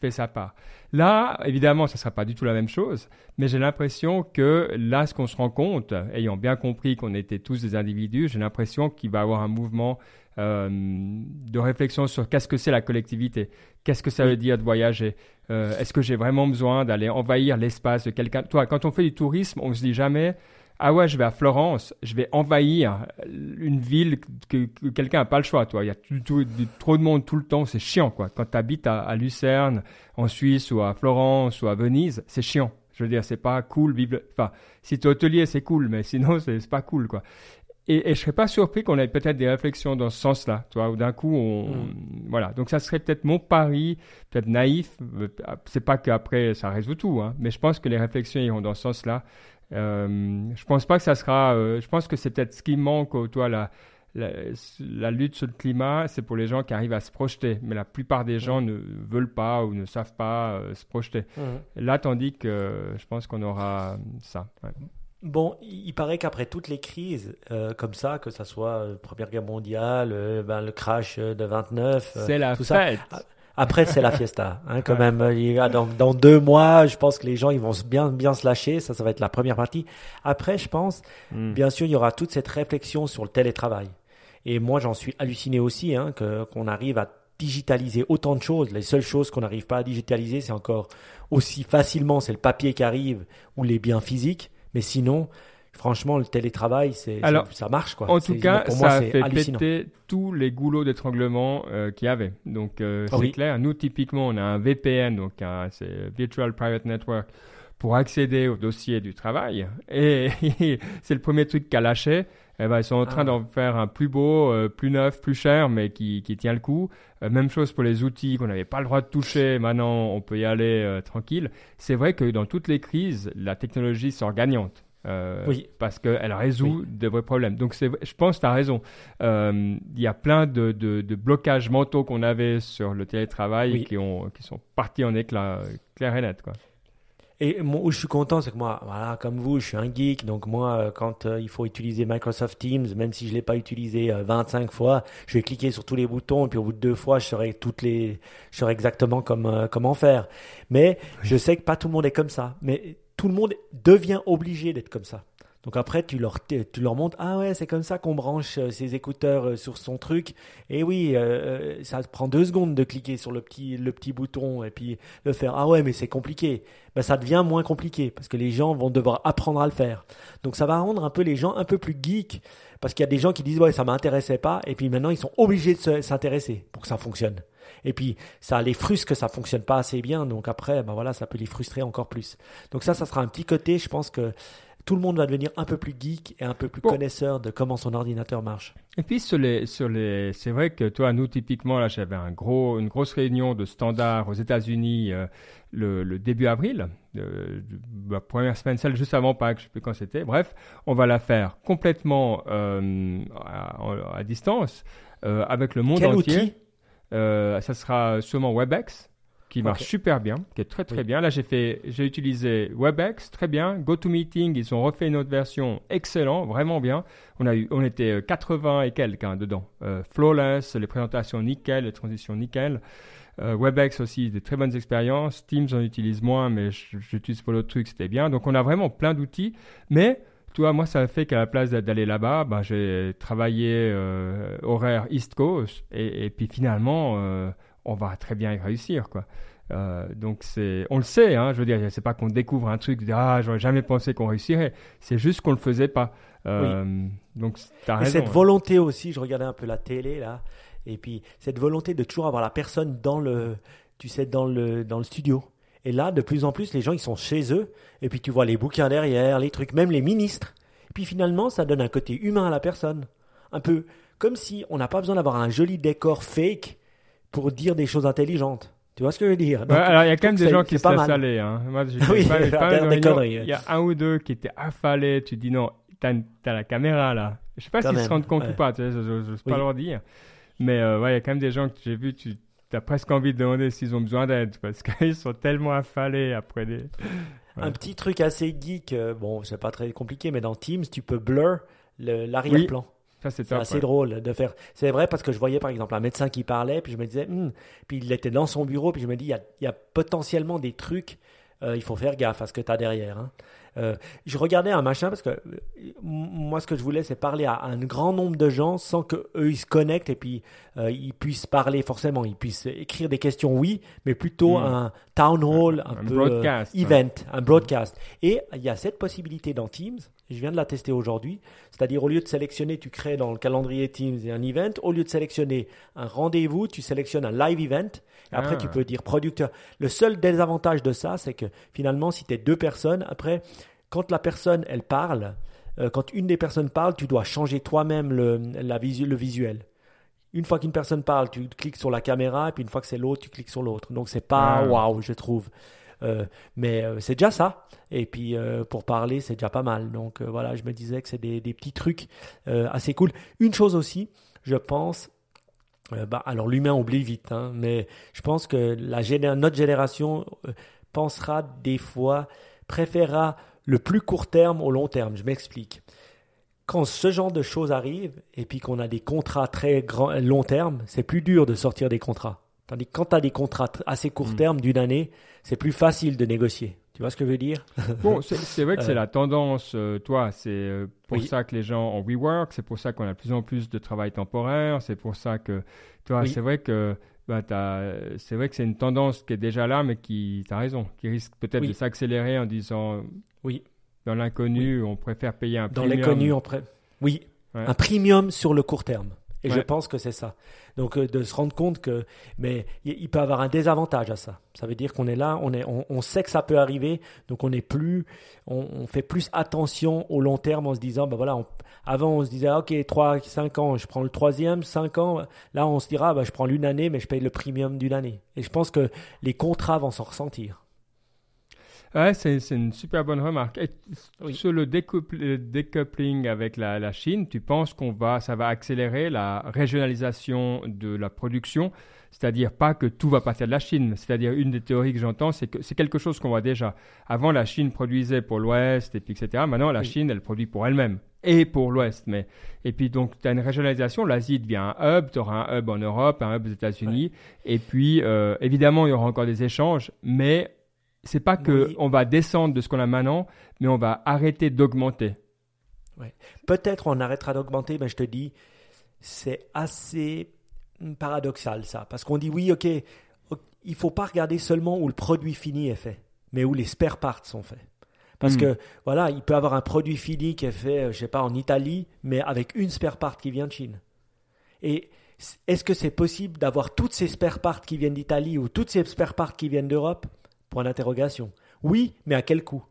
Speaker 1: fait sa part. Là, évidemment, ça sera pas du tout la même chose, mais j'ai l'impression que là, ce qu'on se rend compte, ayant bien compris qu'on était tous des individus, j'ai l'impression qu'il va y avoir un mouvement euh, de réflexion sur qu'est-ce que c'est la collectivité, qu'est-ce que ça veut dire de voyager, euh, est-ce que j'ai vraiment besoin d'aller envahir l'espace de quelqu'un? Toi, quand on fait du tourisme, on se dit jamais ah ouais, je vais à Florence, je vais envahir une ville que, que quelqu'un n'a pas le choix. Toi, il y a tout- tout- trop de monde tout le temps, c'est chiant quoi. Quand tu habites à, à Lucerne, en Suisse ou à Florence ou à Venise, c'est chiant. Je veux dire, c'est pas cool. vivre- Enfin, si tu es hôtelier, c'est cool, mais sinon, c'est pas cool quoi. Et, et je serais pas surpris qu'on ait peut-être des réflexions dans ce sens-là, tu vois, où d'un coup, on, voilà. Donc ça serait peut-être mon pari, peut-être naïf. euh, C'est pas qu'après ça résout tout, hein, mais je pense que les réflexions iront dans ce sens-là. Euh, je pense pas que ça sera. euh, je pense que c'est peut-être ce qui manque, au- toi, la, la, la lutte sur le climat, c'est pour les gens qui arrivent à se projeter. Mais la plupart des gens ne veulent pas ou ne savent pas euh, se projeter. Là, tandis que euh, je pense qu'on aura ça. ouais.
Speaker 2: Bon, il paraît qu'après toutes les crises euh, comme ça, que ça soit euh, Première Guerre mondiale, euh, ben, le crash euh, de 29, euh,
Speaker 1: C'est la
Speaker 2: tout ça. Après c'est la fiesta, hein, quand même. Il dans, dans deux mois, je pense que les gens ils vont bien bien se lâcher. Ça, ça va être la première partie. Après, je pense,
Speaker 1: Mm.
Speaker 2: bien sûr, il y aura toute cette réflexion sur le télétravail. Et moi, j'en suis halluciné aussi, hein, que qu'on arrive à digitaliser autant de choses. Les seules choses qu'on n'arrive pas à digitaliser, c'est encore aussi facilement, c'est le papier qui arrive ou les biens physiques. Mais sinon, franchement, le télétravail, c'est
Speaker 1: Alors,
Speaker 2: ça marche quoi.
Speaker 1: En tout cas,
Speaker 2: pour
Speaker 1: ça
Speaker 2: moi,
Speaker 1: a
Speaker 2: c'est
Speaker 1: fait péter tous les goulots d'étranglement euh, qu'il y avait. Donc, euh,
Speaker 2: Ah
Speaker 1: c'est
Speaker 2: oui.
Speaker 1: clair. Nous, typiquement, on a un VPN, donc un- c'est Virtual Private Network, pour accéder au dossier du travail. Et c'est le premier truc qu'a lâché. Eh ben, ils sont en train
Speaker 2: Ah.
Speaker 1: d'en faire un plus beau, euh, plus neuf, plus cher, mais qui, qui tient le coup. Euh, même chose pour les outils qu'on n'avait pas le droit de toucher. Maintenant, on peut y aller euh, tranquille. C'est vrai que dans toutes les crises, la technologie sort gagnante. Euh,
Speaker 2: Oui.
Speaker 1: Parce qu'elle résout de vrais problèmes. Donc, je pense que tu as raison. Euh, Il y a plein de, de, de blocages mentaux qu'on avait sur le télétravail
Speaker 2: Oui.
Speaker 1: qui, ont, qui sont partis en éclat euh, clair et net. Quoi.
Speaker 2: Et moi, où je suis content, c'est que moi, voilà, comme vous, je suis un geek. Donc moi, euh, quand euh, il faut utiliser Microsoft Teams, même si je l'ai pas utilisé euh, 25 fois, je vais cliquer sur tous les boutons et puis au bout de deux fois, je saurai toutes les, je saurai exactement comme, comment faire. Mais je sais que pas tout le monde est comme ça. Mais tout le monde devient obligé d'être comme ça. Donc après, tu leur, tu montres, ah ouais, c'est comme ça qu'on branche euh, ses écouteurs euh, sur son truc. Et oui, euh, euh, ça prend deux secondes de cliquer sur le petit, bouton et puis le faire. Ah ouais, mais c'est compliqué. Ben, ça devient moins compliqué parce que les gens vont devoir apprendre à le faire. Donc ça va rendre un peu les gens un peu plus geeks parce qu'il y a des gens qui disent ouais ça m'intéressait pas et puis maintenant ils sont obligés de se- s'intéresser pour que ça fonctionne. Et puis, ça les frustre que ça fonctionne pas assez bien. Donc après, ben voilà, ça peut les frustrer encore plus. Donc ça, ça sera un petit côté, je pense que tout le monde va devenir un peu plus geek et un peu plus connaisseur de comment son ordinateur marche.
Speaker 1: Et puis sur les, sur les, c'est vrai que toi, nous typiquement là, j'avais un gros, une grosse réunion de standards aux États-Unis euh, le, début avril, euh, la première semaine, celle juste avant Pâques, je sais plus quand c'était. Bref, on va la faire complètement euh, à, distance avec le monde entier. Ça sera sûrement WebEx qui marche super bien, qui est très très bien. Là, j'ai fait, j'ai utilisé WebEx, très bien. GoToMeeting, ils ont refait une autre version, excellent, vraiment bien. On a eu, on était 80 et quelques hein, dedans. Euh, flawless, les présentations nickel, les transitions nickel. Euh, WebEx aussi, des très bonnes expériences. Teams, on utilise moins, mais j'utilise pour l'autre truc, c'était bien. Donc, on a vraiment plein d'outils, mais tu vois, moi, ça a fait qu'à la place d'aller là-bas, bah, j'ai travaillé euh, horaire East Coast, et, et puis finalement on va très bien y réussir, quoi. Euh, donc c'est, on le sait, hein, je veux dire, c'est pas qu'on découvre un truc, ah j'aurais jamais pensé qu'on réussirait, c'est juste qu'on le faisait pas. Euh, donc as raison.
Speaker 2: Et cette volonté aussi, je regardais un peu la télé là, et puis cette volonté de toujours avoir la personne dans le, tu sais, dans le dans le studio. Et là, de plus en plus, les gens ils sont chez eux, et puis tu vois les bouquins derrière, les trucs, même les ministres. Et puis finalement, ça donne un côté humain à la personne, un peu comme si on n'a pas besoin d'avoir un joli décor fake pour dire des choses intelligentes. Tu vois ce que je veux dire?
Speaker 1: Alors, il y a quand même des gens qui se laissent aller. Hein. Moi, oui, pas, Il y a un ou deux qui étaient affalés. Tu dis non, t'as as la caméra là. Je sais pas s'ils se rendent compte ou pas. Tu sais, pas leur dire. Mais euh, ouais, il y a quand même des gens que j'ai vu. Tu as presque envie de demander s'ils ont besoin d'aide parce qu'ils sont tellement affalés après des.
Speaker 2: Un petit truc assez geek. Euh, bon, c'est pas très compliqué, mais dans Teams, tu peux blur l'arrière-plan c'est assez drôle de faire. C'est vrai parce que je voyais par exemple un médecin qui parlait, puis je me disais, hmm. puis il était dans son bureau, puis je me dis, il y a, potentiellement des trucs, euh, il faut faire gaffe à ce que tu as derrière. Hein. Euh, je regardais un machin parce que euh, moi, ce que je voulais, c'est parler à un grand nombre de gens sans que eux ils se connectent et puis euh, ils puissent parler forcément. Ils puissent écrire des questions, oui, mais plutôt hmm. un town hall, un, peu broadcast, event, un broadcast. Et il y a cette possibilité dans Teams. Je viens de la tester aujourd'hui. C'est-à-dire, au lieu de sélectionner, tu crées dans le calendrier Teams un event. Au lieu de sélectionner un rendez-vous, tu sélectionnes un live event. après, tu ah. peux dire producteur. Le seul désavantage de ça, c'est que finalement, si tu es deux personnes, après, quand la personne, elle parle, euh, quand une des personnes parle, tu dois changer toi-même le, la le visuel. Une fois qu'une personne parle, tu cliques sur la caméra, et puis une fois que c'est l'autre, tu cliques sur l'autre. Donc c'est pas waouh, je trouve. Euh, mais euh, c'est déjà ça. Et puis pour parler, c'est déjà pas mal. Donc voilà, je me disais que c'est des, des, petits trucs assez cool. Une chose aussi, je pense, bah, alors l'humain oublie vite, hein, mais je pense que la notre génération pensera des fois, préférera le plus court terme au long terme. Je m'explique. Quand ce genre de choses arrive et puis qu'on a des contrats très grand, long terme, c'est plus dur de sortir des contrats. Tandis que quand tu as des contrats assez court hmm. terme d'une année, c'est plus facile de négocier. Tu vois ce que je veux dire?
Speaker 1: Bon, c'est vrai que c'est euh. la tendance, euh, toi. C'est euh, pour ça que les gens ont WeWork, c'est pour ça qu'on a de plus en plus de travail temporaire, c'est pour ça que, toi, c'est vrai que bah, c'est vrai que c'est une tendance qui est déjà là, mais qui, tu as raison, qui risque peut-être de s'accélérer en disant
Speaker 2: oui.
Speaker 1: Dans l'inconnu, on préfère payer un
Speaker 2: premium. Dans l'inconnu, on préfère. Oui, un premium sur le court terme. Et je pense que c'est ça. Donc euh, de se rendre compte que, mais il, peut avoir un désavantage à ça. Ça veut dire qu'on est là, on est, on, sait que ça peut arriver, donc on est plus, on, fait plus attention au long terme en se disant, ben voilà, avant on se disait, ok, 3, 5 ans, je prends le troisième, 5 ans, là on se dira, ben, je prends l'une année, mais je paye le premium d'une année. Et je pense que les contrats vont s'en ressentir.
Speaker 1: Ouais, c'est, une super bonne remarque. Sur le découpling avec la, Chine, tu penses qu'on va, ça va accélérer la régionalisation de la production, c'est-à-dire pas que tout va partir de la Chine. C'est-à-dire une des théories que j'entends, c'est que c'est quelque chose qu'on voit déjà. Avant, la Chine produisait pour l'Ouest, et puis etc. Maintenant, la Chine, elle produit pour elle-même et pour l'Ouest. Mais et puis donc tu as une régionalisation. L'Asie devient un hub. Tu auras un hub en Europe, un hub aux États-Unis, et puis euh, évidemment il y aura encore des échanges, mais c'est pas que on va descendre de ce qu'on a maintenant, mais on va arrêter d'augmenter.
Speaker 2: Ouais. Peut-être on arrêtera d'augmenter, mais je te dis, c'est assez paradoxal ça, parce qu'on dit oui, ok, il faut pas regarder seulement où le produit fini est fait, mais où les spare parts sont faits. Parce hmm. que voilà, il peut avoir un produit fini qui est fait, je sais pas, en Italie, mais avec une spare part qui vient de Chine. Et est-ce que c'est possible d'avoir toutes ces spare parts qui viennent d'Italie ou toutes ces spare parts qui viennent d'Europe? Point d'interrogation. Oui, mais à quel coût?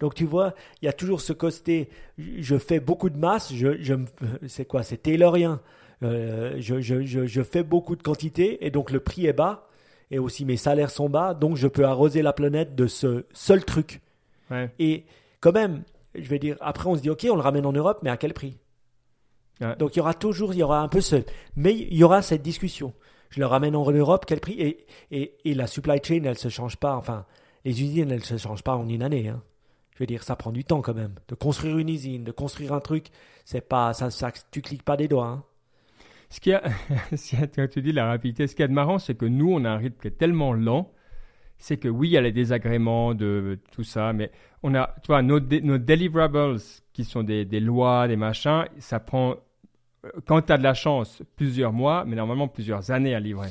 Speaker 2: Donc tu vois, il y a toujours ce côté, je fais beaucoup de masse, je, je c'est quoi C'est taylorien. Euh, je, je, je, fais beaucoup de quantité et donc le prix est bas et aussi mes salaires sont bas, donc je peux arroser la planète de ce seul truc. Et quand même, je vais dire, après on se dit ok, on le ramène en Europe, mais à quel prix? Donc il y aura toujours, il y aura un peu ce, mais il y aura cette discussion. Je le ramène en Europe, quel prix? Et, et, et, la supply chain, elle se change pas. Enfin, les usines, elles se changent pas en une année. Hein. Je veux dire, ça prend du temps quand même. De construire une usine, de construire un truc, c'est pas, ça, ça, tu cliques pas des doigts. Hein.
Speaker 1: Ce qui a, quand tu dis la rapidité, ce de marrant, c'est que nous, on a un rythme qui est tellement lent, c'est que oui, il y a les désagréments de tout ça, mais on a, tu vois, nos, nos deliverables, qui sont des, des, lois, des machins, ça prend, quand tu as de la chance, plusieurs mois, mais normalement plusieurs années à livrer.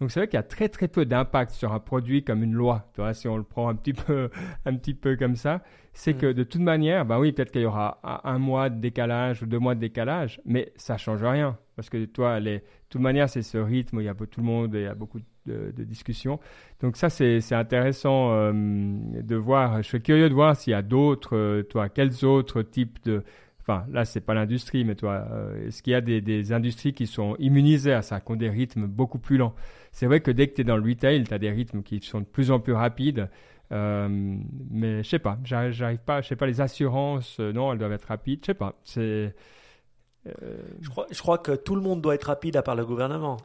Speaker 1: Donc c'est vrai qu'il y a très très peu d'impact sur un produit comme une loi. Tu vois, si on le prend un petit peu, un petit peu comme ça, c'est mm. que de toute manière, bah oui, peut-être qu'il y aura un, mois de décalage ou deux mois de décalage, mais ça change rien parce que toi, les, de toute manière, c'est ce rythme. Il y a tout le monde, il y a beaucoup de, discussions. Donc ça, c'est intéressant euh, de voir. Je suis curieux de voir s'il y a d'autres, euh, toi, quels autres types de Enfin, là, c'est pas l'industrie, mais toi, euh, est-ce qu'il y a des, des, industries qui sont immunisées à ça, qui ont des rythmes beaucoup plus lents? C'est vrai que dès que tu es dans le retail, tu as des rythmes qui sont de plus en plus rapides. Euh, mais je sais pas, j'arrive pas, je sais pas, les assurances, euh, non, elles doivent être rapides, je sais pas. C'est.
Speaker 2: Je, crois, je crois que tout le monde doit être rapide à part le gouvernement.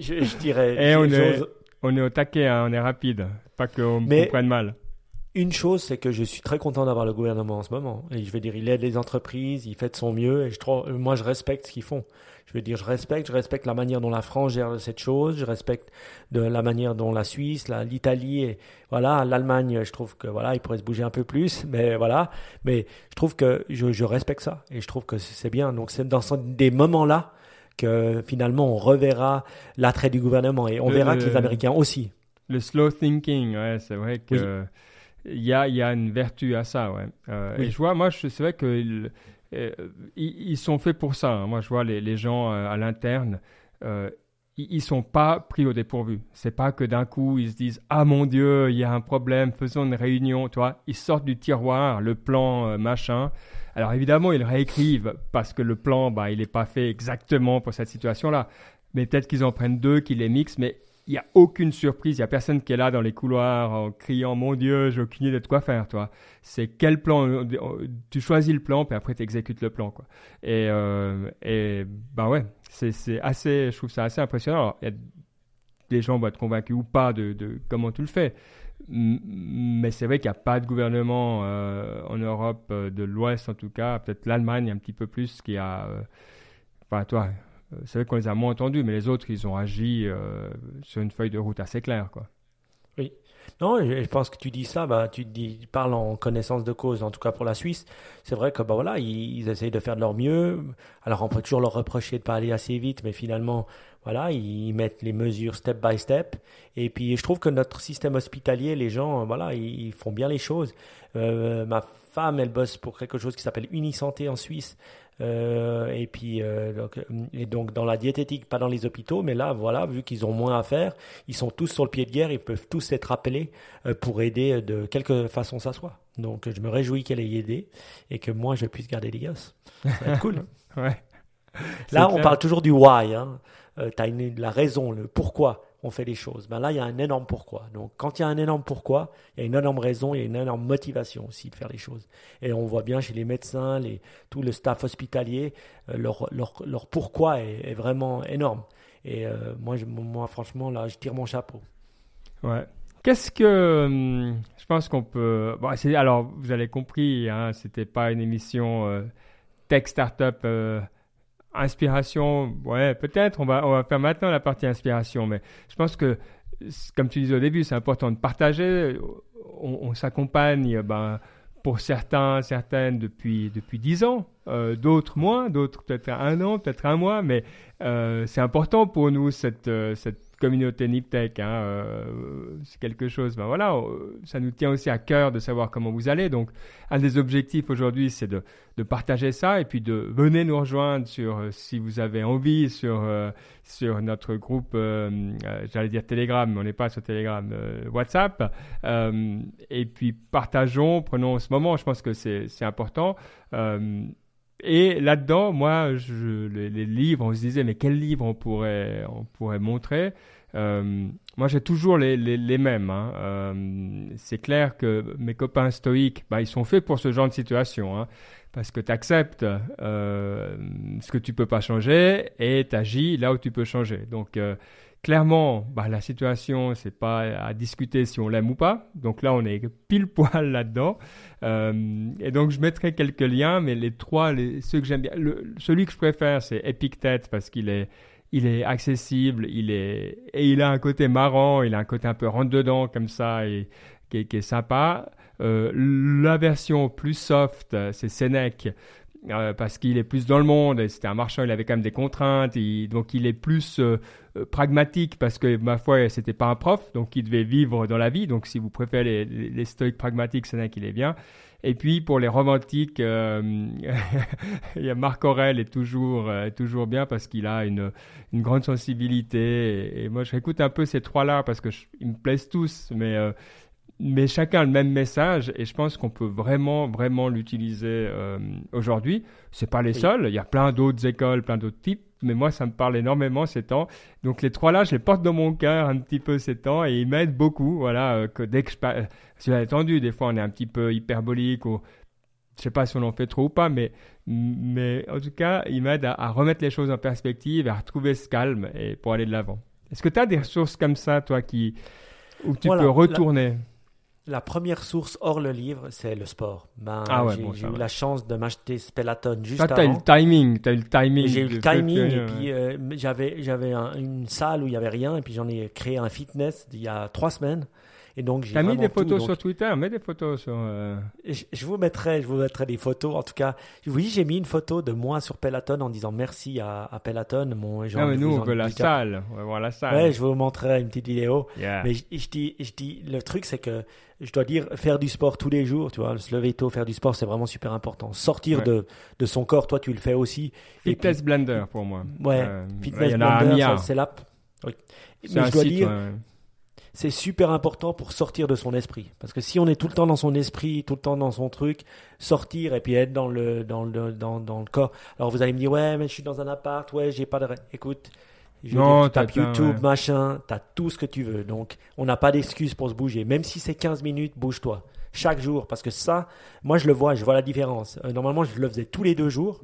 Speaker 2: je, dirais.
Speaker 1: Et on, est, on est au taquet, hein, on est rapide. Pas qu'on me comprenne mal.
Speaker 2: Une chose, c'est que je suis très content d'avoir le gouvernement en ce moment. Et je veux dire, il aide les entreprises, il fait de son mieux, et je trouve, moi, je respecte ce qu'ils font. Je veux dire, je respecte, je respecte la manière dont la France gère cette chose, je respecte de la manière dont la Suisse, l'Italie, et voilà, l'Allemagne, je trouve que voilà, il pourrait se bouger un peu plus, mais voilà. Mais je trouve que je, je respecte ça, et je trouve que c'est bien. Donc, c'est dans des moments-là que finalement, on reverra l'attrait du gouvernement, et on verra que les Américains aussi.
Speaker 1: Le slow thinking, ouais, c'est vrai que il y a, y a une vertu à ça, ouais. Euh, et je vois, moi, c'est vrai que euh, ils, sont faits pour ça. Hein. Moi, je vois les, les gens euh, à l'interne, ils, ne sont pas pris au dépourvu. C'est pas que d'un coup ils se disent ah mon Dieu, il y a un problème, faisons une réunion. Toi, ils sortent du tiroir le plan machin. Alors évidemment, ils réécrivent parce que le plan, bah, il n'est pas fait exactement pour cette situation-là. Mais peut-être qu'ils en prennent deux, qu'ils les mixent, mais il n'y a aucune surprise, il n'y a personne qui est là dans les couloirs en criant Mon Dieu, j'ai aucune idée de quoi faire, toi. C'est quel plan Tu choisis le plan, puis après tu exécutes le plan, quoi. Et, euh, ben ouais, c'est assez, je trouve ça assez impressionnant. Alors, des gens vont être convaincus ou pas de, comment tu le fais. Mais c'est vrai qu'il n'y a pas de gouvernement euh, en Europe euh, de l'Ouest, en tout cas. Peut-être l'Allemagne un petit peu plus qui a. enfin, toi, euh, c'est vrai qu'on les a moins entendus, mais les autres, ils ont agi euh, sur une feuille de route assez claire. Quoi.
Speaker 2: Oui. Non, je pense que tu dis ça, bah, tu dis, parles en connaissance de cause, en tout cas pour la Suisse. C'est vrai que bah, voilà, ils, essayent de faire de leur mieux. Alors on peut toujours leur reprocher de pas aller assez vite, mais finalement, voilà, ils mettent les mesures step by step. Et puis je trouve que notre système hospitalier, les gens, voilà, ils font bien les choses. Euh, ma femme, elle bosse pour quelque chose qui s'appelle Unisanté en Suisse. Euh, et puis euh, donc, euh, et donc dans la diététique, pas dans les hôpitaux, mais là voilà, vu qu'ils ont moins à faire, ils sont tous sur le pied de guerre, ils peuvent tous être appelés pour aider de quelque façon ça soit. Donc je me réjouis qu'elle ait aidé et que moi je puisse garder les gosses. Ça va être cool.
Speaker 1: ouais.
Speaker 2: Là on parle toujours du why, hein. tu as une, la raison, le pourquoi on fait les choses. Ben là, il y a un énorme pourquoi. Donc, quand il y a un énorme pourquoi, il y a une énorme raison, il y a une énorme motivation aussi de faire les choses. Et on voit bien chez les médecins, les, tout le staff hospitalier, euh, leur, leur, leur, pourquoi est, vraiment énorme. Et euh, moi, moi, franchement, là, je tire mon chapeau.
Speaker 1: Ouais. Qu'est-ce que hum, je pense qu'on peut. Bon, alors, vous avez compris, hein, c'était pas une émission euh, tech startup Inspiration, ouais, peut-être. On va, on va faire maintenant la partie inspiration, mais je pense que, comme tu disais au début, c'est important de partager. On, s'accompagne, ben, pour certains, certaines depuis depuis ans, euh, d'autres moins, d'autres peut-être un an, peut-être un mois, mais euh, c'est important pour nous cette euh, cette communauté Niptech, hein, euh, c'est quelque chose. Ben voilà, euh, ça nous tient aussi à cœur de savoir comment vous allez. Donc, un des objectifs aujourd'hui, c'est de, partager ça et puis de venir nous rejoindre sur, euh, si vous avez envie, sur, sur notre groupe, j'allais dire Telegram, mais on n'est pas sur Telegram, WhatsApp. et puis, partageons, prenons ce moment, je pense que c'est important. Et là-dedans, moi, je, les, livres, on se disait, mais quels livres on pourrait, on pourrait montrer? Euh, Moi, j'ai toujours les, les, mêmes. Hein. Euh, c'est clair que mes copains stoïques, bah, ils sont faits pour ce genre de situation. Hein, parce que tu acceptes euh, ce que tu peux pas changer et tu agis là où tu peux changer. Donc, clairement, bah, la situation, c'est pas à discuter si on l'aime ou pas. Donc là, on est pile poil là-dedans. Et donc, je mettrai quelques liens, mais les trois, les, ceux que j'aime bien, celui que je préfère, c'est Epictet parce qu'il est, il est accessible, il est, et il a un côté marrant, il a un côté un peu rentre-dedans comme ça, et qui est, sympa. Euh, la version plus soft, c'est Sénèque. Euh, parce qu'il est plus dans le monde, et c'était un marchand, il avait quand même des contraintes, donc il est plus euh, pragmatique parce que ma foi, c'était pas un prof, donc il devait vivre dans la vie. Donc si vous préférez les, les, stoïques pragmatiques, là qu'il est bien. Et puis pour les romantiques, a Marc Aurel est toujours toujours bien parce qu'il a une, une grande sensibilité. Et, moi, je réécoute un peu ces trois-là parce que ils me plaisent tous, mais mais chacun a le même message et je pense qu'on peut vraiment, vraiment l'utiliser euh, aujourd'hui. C'est pas les seuls, il y a plein d'autres écoles, plein d'autres types, mais moi, ça me parle énormément ces temps. Donc les trois-là, je les porte dans mon cœur un petit peu ces temps et ils m'aident beaucoup. Voilà, euh, que dès que je parle, c'est entendu, des fois on est un petit peu hyperbolique ou je sais pas si on en fait trop ou pas, mais, mais en tout cas, ils m'aident à, remettre les choses en perspective à retrouver ce calme et pour aller de l'avant. Est-ce que tu as des ressources comme ça, toi, qui, où tu peux retourner?
Speaker 2: la première source hors le livre, c'est le sport. Ben, ah j'ai eu la chance de m'acheter Spelaton juste avant.
Speaker 1: Tu as eu le timing, as eu le timing.
Speaker 2: J'ai eu le timing et puis euh, j'avais j'avais une salle où il y avait rien et puis j'en ai créé un fitness il y a trois semaines. Et donc,
Speaker 1: j'ai mis des photos sur Twitter, mets des photos sur. Euh,
Speaker 2: je, vous mettrai, je vous mettrai des photos. En tout cas, oui, j'ai mis une photo de moi sur Peloton en disant merci à, à Peloton. Mon,
Speaker 1: genre, ah, mais nous, on veut la salle. On voir la salle.
Speaker 2: Ouais, je vous montrerai une petite vidéo. Mais je, je, dis, je dis, le truc, c'est que je dois dire, faire du sport tous les jours, tu vois, se lever tôt, faire du sport, c'est vraiment super important. Sortir de, de son corps, toi, tu le fais aussi.
Speaker 1: Fitness Blender pour moi.
Speaker 2: Ouais, euh, Fitness Blender, c'est l'app. Oui. Mais je dois dire, c'est super important pour sortir de son esprit. Parce que si on est tout le temps dans son esprit, tout le temps dans son truc, sortir et puis être dans le, dans le, dans, dans le corps. Alors vous allez me dire, ouais, mais je suis dans un appart, ouais, j'ai pas de. Écoute, je non, tu tapes YouTube, machin, tu as tout ce que tu veux. Donc, on n'a pas d'excuse pour se bouger. Même si c'est 15 minutes, bouge-toi. Chaque jour. Parce que ça, moi, je le vois, je vois la différence. Euh, normalement, je le faisais tous les deux jours.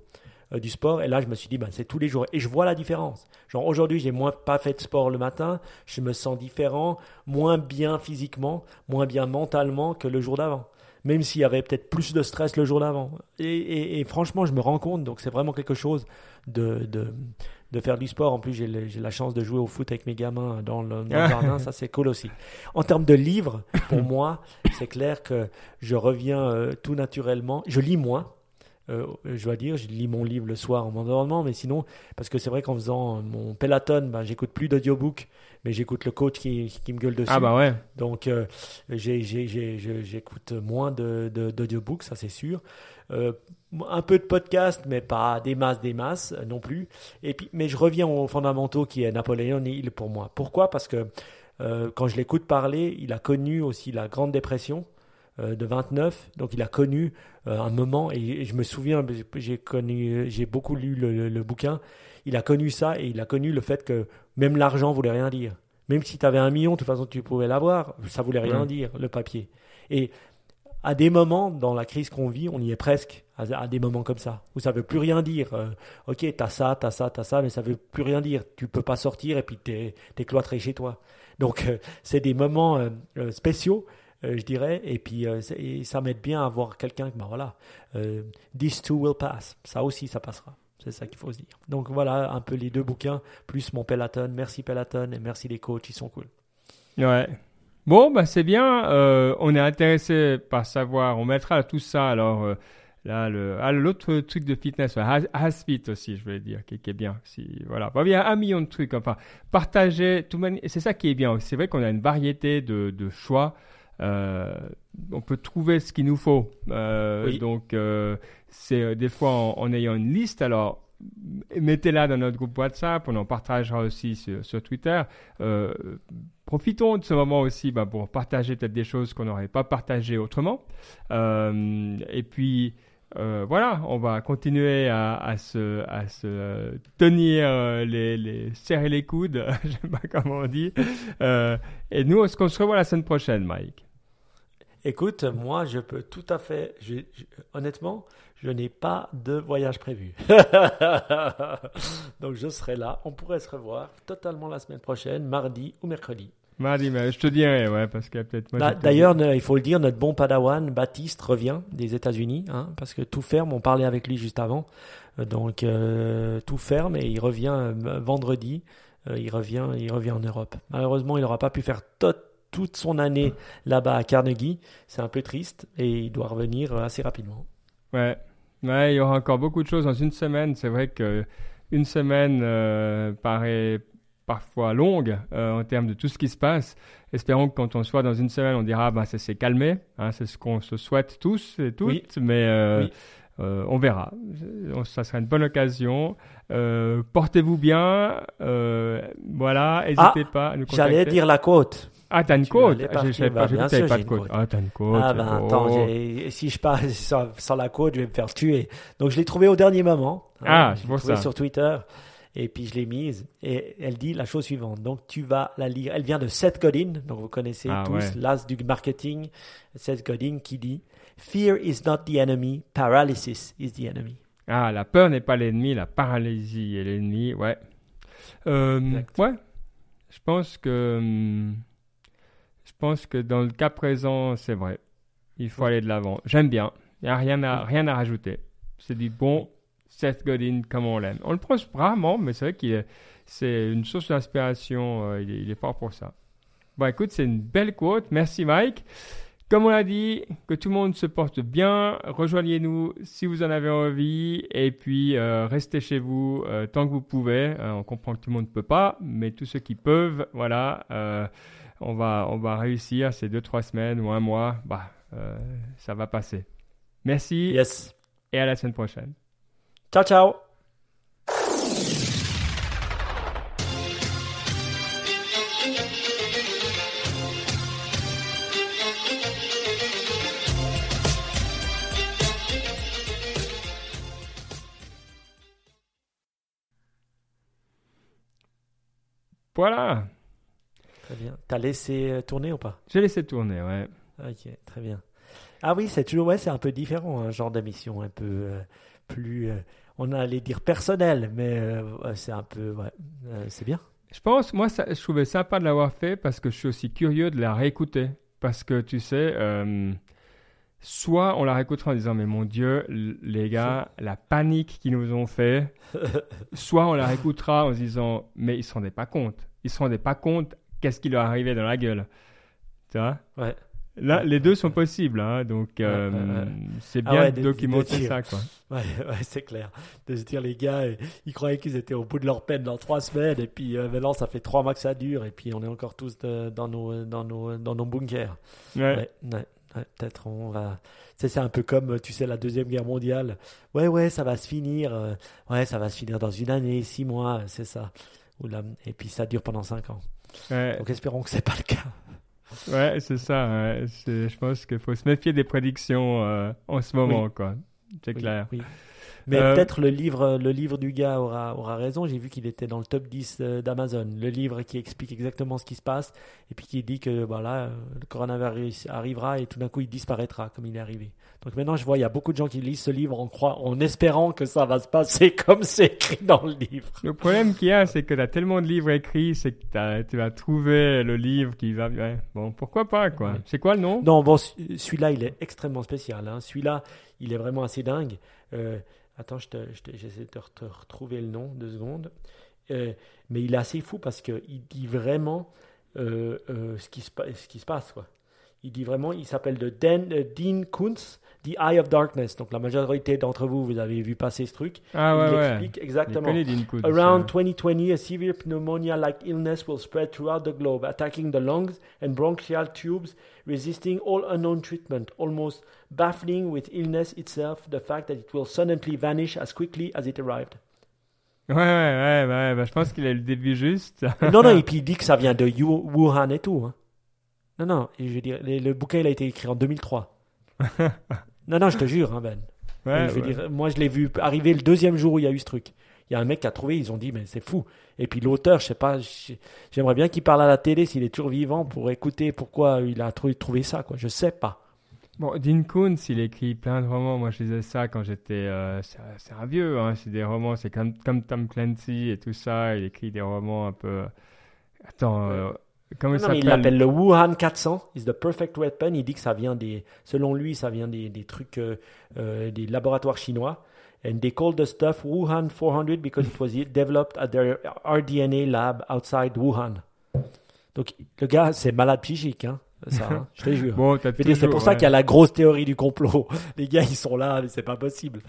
Speaker 2: Euh, du sport. Et là, je me suis dit, ben, c'est tous les jours. Et je vois la différence. Genre, aujourd'hui, j'ai moins pas fait de sport le matin. Je me sens différent, moins bien physiquement, moins bien mentalement que le jour d'avant. Même s'il y avait peut-être plus de stress le jour d'avant. Et, franchement, je me rends compte. Donc, c'est vraiment quelque chose de, de, de faire du sport. En plus, j'ai la chance de jouer au foot avec mes gamins dans le, jardin. Ça, c'est cool aussi. En termes de livres, pour moi, c'est clair que je reviens euh, tout naturellement. Je lis moins euh, je dois dire, je lis mon livre le soir en m'endormant, mais sinon, parce que c'est vrai qu'en faisant mon Peloton, ben, j'écoute plus d'audiobook, mais j'écoute le coach qui, qui, me gueule dessus.
Speaker 1: Ah bah ouais.
Speaker 2: Donc euh, j'écoute moins d'audiobook, de, ça c'est sûr. Euh, un peu de podcast, mais pas des masses, des masses non plus. Et puis, mais je reviens aux fondamentaux qui est Napoléon Hill pour moi. Pourquoi? Parce que quand je l'écoute parler, il a connu aussi la Grande Dépression. Euh, de 29. Donc il a connu euh, un moment, et, je me souviens, j'ai connu, j'ai beaucoup lu le, bouquin, il a connu ça et il a connu le fait que même l'argent voulait rien dire. Même si tu avais un million, de toute façon tu pouvais l'avoir, ça voulait rien dire, le papier. Et à des moments dans la crise qu'on vit, on y est presque, à, des moments comme ça, où ça veut plus rien dire. Euh, ok, t'as ça, t'as ça, t'as ça, mais ça veut plus rien dire. Tu peux pas sortir et puis t'es es cloîtré chez toi. Donc c'est des moments spéciaux euh, je dirais. Et puis, euh, ça m'aide bien à voir quelqu'un que, ben voilà, euh, this too will pass. Ça aussi, ça passera. C'est ça qu'il faut se dire. Donc voilà un peu les deux bouquins, plus mon Peloton. Merci Peloton et merci les coachs, ils sont cool.
Speaker 1: Ouais. Bon, bah c'est bien. on est intéressé par savoir. On mettra tout ça alors Là, ah, l'autre truc de fitness, Hasfit aussi, je voulais dire, qui, est bien. Si, voilà. il y a un million de trucs. Enfin, partager, tout c'est ça qui est bien. C'est vrai qu'on a une variété de choix. Euh, on peut trouver ce qu'il nous faut. Euh, Donc, euh, c'est des fois en, en, ayant une liste. Alors, mettez-la dans notre groupe WhatsApp. On en partagera aussi sur, sur Twitter. Profitons de ce moment aussi bah, pour partager peut-être des choses qu'on n'aurait pas partagées autrement. Et puis, voilà, on va continuer à, à, se, à se tenir les, les, serrer les coudes, je sais pas comment on dit. Et nous, qu'on se revoit la semaine prochaine, Mike
Speaker 2: Écoute, moi, je peux tout à fait, honnêtement, je n'ai pas de voyage prévu. Donc, je serai là. On pourrait se revoir totalement la semaine prochaine, mardi ou mercredi.
Speaker 1: Mardi, mais je te dirai, ouais, parce qu'il y a peut-être.
Speaker 2: Bah, d'ailleurs, il faut le dire, notre bon padawan, Baptiste, revient des États-Unis, hein, parce que tout ferme. On parlait avec lui juste avant. Euh, donc, euh, tout ferme et il revient euh, vendredi. il, revient, il revient en Europe. Malheureusement, il n'aura pas pu faire toute son année là-bas à Carnegie. C'est un peu triste et il doit revenir assez rapidement.
Speaker 1: Ouais. ouais, il y aura encore beaucoup de choses dans une semaine. C'est vrai que une semaine paraît parfois longue euh, en termes de tout ce qui se passe. Espérons que quand on soit dans une semaine, on dira bah, ça s'est calmé. Hein, c'est ce qu'on se souhaite tous et toutes, mais euh, euh, on verra. Ça sera une bonne occasion. Portez-vous bien. voilà, n'hésitez
Speaker 2: ah,
Speaker 1: pas à
Speaker 2: nous contacter. J'allais dire la côte.
Speaker 1: Ah, t'as une côte? Je savais pas, bah, que pas de côte. Ah, t'as une côte.
Speaker 2: Ah, ben attends, oh. si je pars sans, la côte, je vais me faire tuer. Donc, je l'ai trouvé au dernier moment.
Speaker 1: Hein. Ah, je c'est ça.
Speaker 2: sur Twitter. Et puis je l'ai mise et elle dit la chose suivante. Donc tu vas la lire. Elle vient de Seth Godin, donc vous connaissez ah, tous l'as du marketing. Seth Godin qui dit Fear is not the enemy, paralysis is the enemy.
Speaker 1: Ah, la peur n'est pas l'ennemi, la paralysie est l'ennemi. Ouais. Euh, ouais. Je pense que hum, pense que dans le cas présent, c'est vrai. Il faut aller de l'avant. J'aime bien. Il n'y a rien à, rien à rajouter. C'est du bon Seth Godin comme on l'aime. On le prend rarement, mais c'est vrai qu'il c'est une source d'inspiration. Euh, il, est, fort pour ça. Bon, écoute, c'est une belle quote. Merci, Mike. Comme on l'a dit, que tout le monde se porte bien. Rejoignez-nous si vous en avez envie. Et puis, euh, restez chez vous euh, tant que vous pouvez. on comprend que tout le monde ne peut pas, mais tous ceux qui peuvent, voilà, on, va, on va réussir ces deux, trois semaines ou un mois. Bah, ça va passer. Merci.
Speaker 2: Yes.
Speaker 1: Et à la semaine prochaine.
Speaker 2: Ciao, ciao.
Speaker 1: Voilà.
Speaker 2: Très bien. T'as laissé euh, tourner ou pas?
Speaker 1: J'ai laissé tourner, ouais.
Speaker 2: Ok, très bien. Ah oui, c'est toujours, ouais, c'est un peu différent, un genre d'émission un peu. Euh, plus, euh, on allait dire personnel, mais euh, c'est un peu, ouais, c'est bien.
Speaker 1: Je pense, moi, ça, je trouvais sympa de l'avoir fait parce que je suis aussi curieux de la réécouter. Parce que tu sais, soit on la réécoutera en disant mais mon Dieu, les gars, la panique qu'ils nous ont fait. soit on la réécoutera en se disant mais ils se rendaient pas compte. Ils se rendaient pas compte qu'est-ce qui leur arrivait dans la gueule. Tu vois?
Speaker 2: Ouais.
Speaker 1: Là, les deux sont possibles, hein, donc euh, c'est ah bien de, documenter ça, quoi.
Speaker 2: Ouais, c'est clair. De se dire, les gars, ils croyaient qu'ils étaient au bout de leur peine dans trois semaines, et puis euh, maintenant, ça fait trois mois que ça dure, et puis on est encore tous dans, nos, dans, nos, dans nos bunkers. Ouais. Peut-être on va. C'est un peu comme, tu sais, la Deuxième Guerre mondiale. Ouais, ouais, ça va se finir. Euh, ouais, ça va se finir dans une année, six mois, c'est ça. Et puis ça dure pendant cinq ans. Donc espérons que c'est pas le cas.
Speaker 1: Ouais, c'est ça. Je pense qu'il faut se méfier des prédictions euh, en ce moment, quoi. C'est clair. Oui.
Speaker 2: Mais euh, peut-être le livre, le livre du gars aura, aura raison. J'ai vu qu'il était dans le top 10 euh, d'Amazon. Le livre qui explique exactement ce qui se passe et puis qui dit que voilà, le coronavirus arrivera et tout d'un coup il disparaîtra comme il est arrivé. Donc maintenant je vois il y a beaucoup de gens qui lisent ce livre en, croit, en espérant que ça va se passer comme c'est écrit dans le livre.
Speaker 1: Le problème qu'il y a, c'est que tu as tellement de livres écrits, c'est que tu vas trouver le livre qui va... bon, pourquoi pas quoi. C'est quoi le nom?
Speaker 2: Non, bon, celui-là il est extrêmement spécial. Hein. Celui-là, il est vraiment assez dingue. Euh, Attends, j'essaie de te retrouver le nom, deux secondes. Euh, mais il est assez fou parce qu'il dit vraiment euh, euh, ce, qui se, passe. Il dit vraiment, il s'appelle de Dan- Dean Kuntz, The Eye of Darkness. Donc la majorité d'entre vous, vous avez vu passer ce truc.
Speaker 1: Ah
Speaker 2: il
Speaker 1: ouais, ouais.
Speaker 2: explique exactement.
Speaker 1: Koontz,
Speaker 2: Around
Speaker 1: euh.
Speaker 2: 2020, a severe pneumonia-like illness will spread throughout the globe, attacking the lungs and bronchial tubes, resisting all unknown treatment, almost baffling with illness itself the fact that it will suddenly vanish as quickly as it arrived.
Speaker 1: Ouais, ouais, ouais, ouais, bah, je pense qu'il a le début juste.
Speaker 2: non, non, et puis il dit que ça vient de Wuhan et tout. hein. Non, non, je veux dire, le, le bouquin il a été écrit en 2003. non, non, je te jure, hein, Ben.
Speaker 1: Ouais,
Speaker 2: Et je veux
Speaker 1: ouais.
Speaker 2: dire, moi, je l'ai vu arriver le deuxième jour où il y a eu ce truc. Il y a un mec qui a trouvé, ils ont dit, mais c'est fou. Et puis l'auteur, je sais pas, j'ai- j'aimerais bien qu'il parle à la télé s'il est toujours vivant pour écouter pourquoi il a trouvé, ça, quoi. Je sais pas.
Speaker 1: Bon, Dean Koontz, il écrit plein de romans. Moi, je lisais ça quand j'étais. euh, c'est c'est un vieux, hein. C'est des romans, c'est comme, comme Tom Clancy et tout ça. Il écrit des romans un peu. Attends, euh, comment
Speaker 2: Non, il
Speaker 1: s'appelle?
Speaker 2: l'appelle le Wuhan 400. Is the perfect weapon. Il dit que ça vient des, selon lui, ça vient des, des trucs, euh, euh, des laboratoires chinois. And they called the stuff Wuhan 400 because it was developed at their RDNA lab outside Wuhan. Donc, le gars, c'est malade psychique, hein. Ça, hein, je te jure.
Speaker 1: Bon,
Speaker 2: c'est
Speaker 1: toujours,
Speaker 2: pour ça
Speaker 1: ouais.
Speaker 2: qu'il y a la grosse théorie du complot. Les gars, ils sont là, mais c'est pas possible.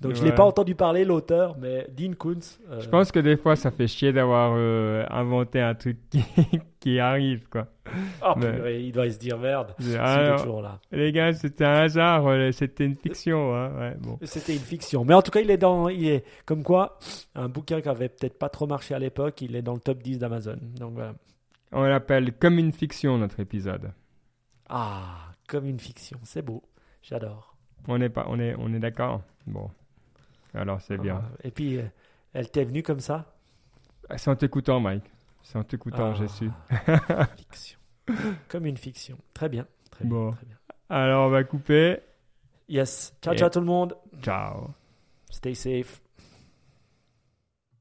Speaker 2: Donc, je l'ai
Speaker 1: Ouais.
Speaker 2: pas entendu parler, l'auteur, mais Dean Kuntz. euh,
Speaker 1: Je pense que des fois, ça fait chier d'avoir euh, inventé un truc qui, qui arrive, quoi.
Speaker 2: oh,
Speaker 1: mais-
Speaker 2: purée, il doit se dire merde. Est
Speaker 1: alors,
Speaker 2: toujours là.
Speaker 1: les gars, c'était un hasard, euh, c'était une fiction, hein. Ouais, bon.
Speaker 2: C'était une fiction. Mais en tout cas, il est dans, il est, comme quoi, un bouquin qui avait peut-être pas trop marché à l'époque, il est dans le top 10 d'Amazon. Donc voilà.
Speaker 1: On l'appelle comme une fiction, notre épisode.
Speaker 2: Ah, comme une fiction. C'est beau. J'adore.
Speaker 1: On est, pas, on est, on est d'accord? Bon. Alors, c'est bien.
Speaker 2: Ah, Et puis, euh, elle t'est venue comme ça?
Speaker 1: C'est en t'écoutant, Mike. C'est en t'écoutant,
Speaker 2: Ah,
Speaker 1: j'ai su.
Speaker 2: Fiction. Comme une fiction. Très bien. Très bien.
Speaker 1: Bon.
Speaker 2: Très bien.
Speaker 1: Alors, on va couper.
Speaker 2: Yes. Ciao,
Speaker 1: Et-
Speaker 2: ciao tout le monde.
Speaker 1: Ciao.
Speaker 2: Stay safe.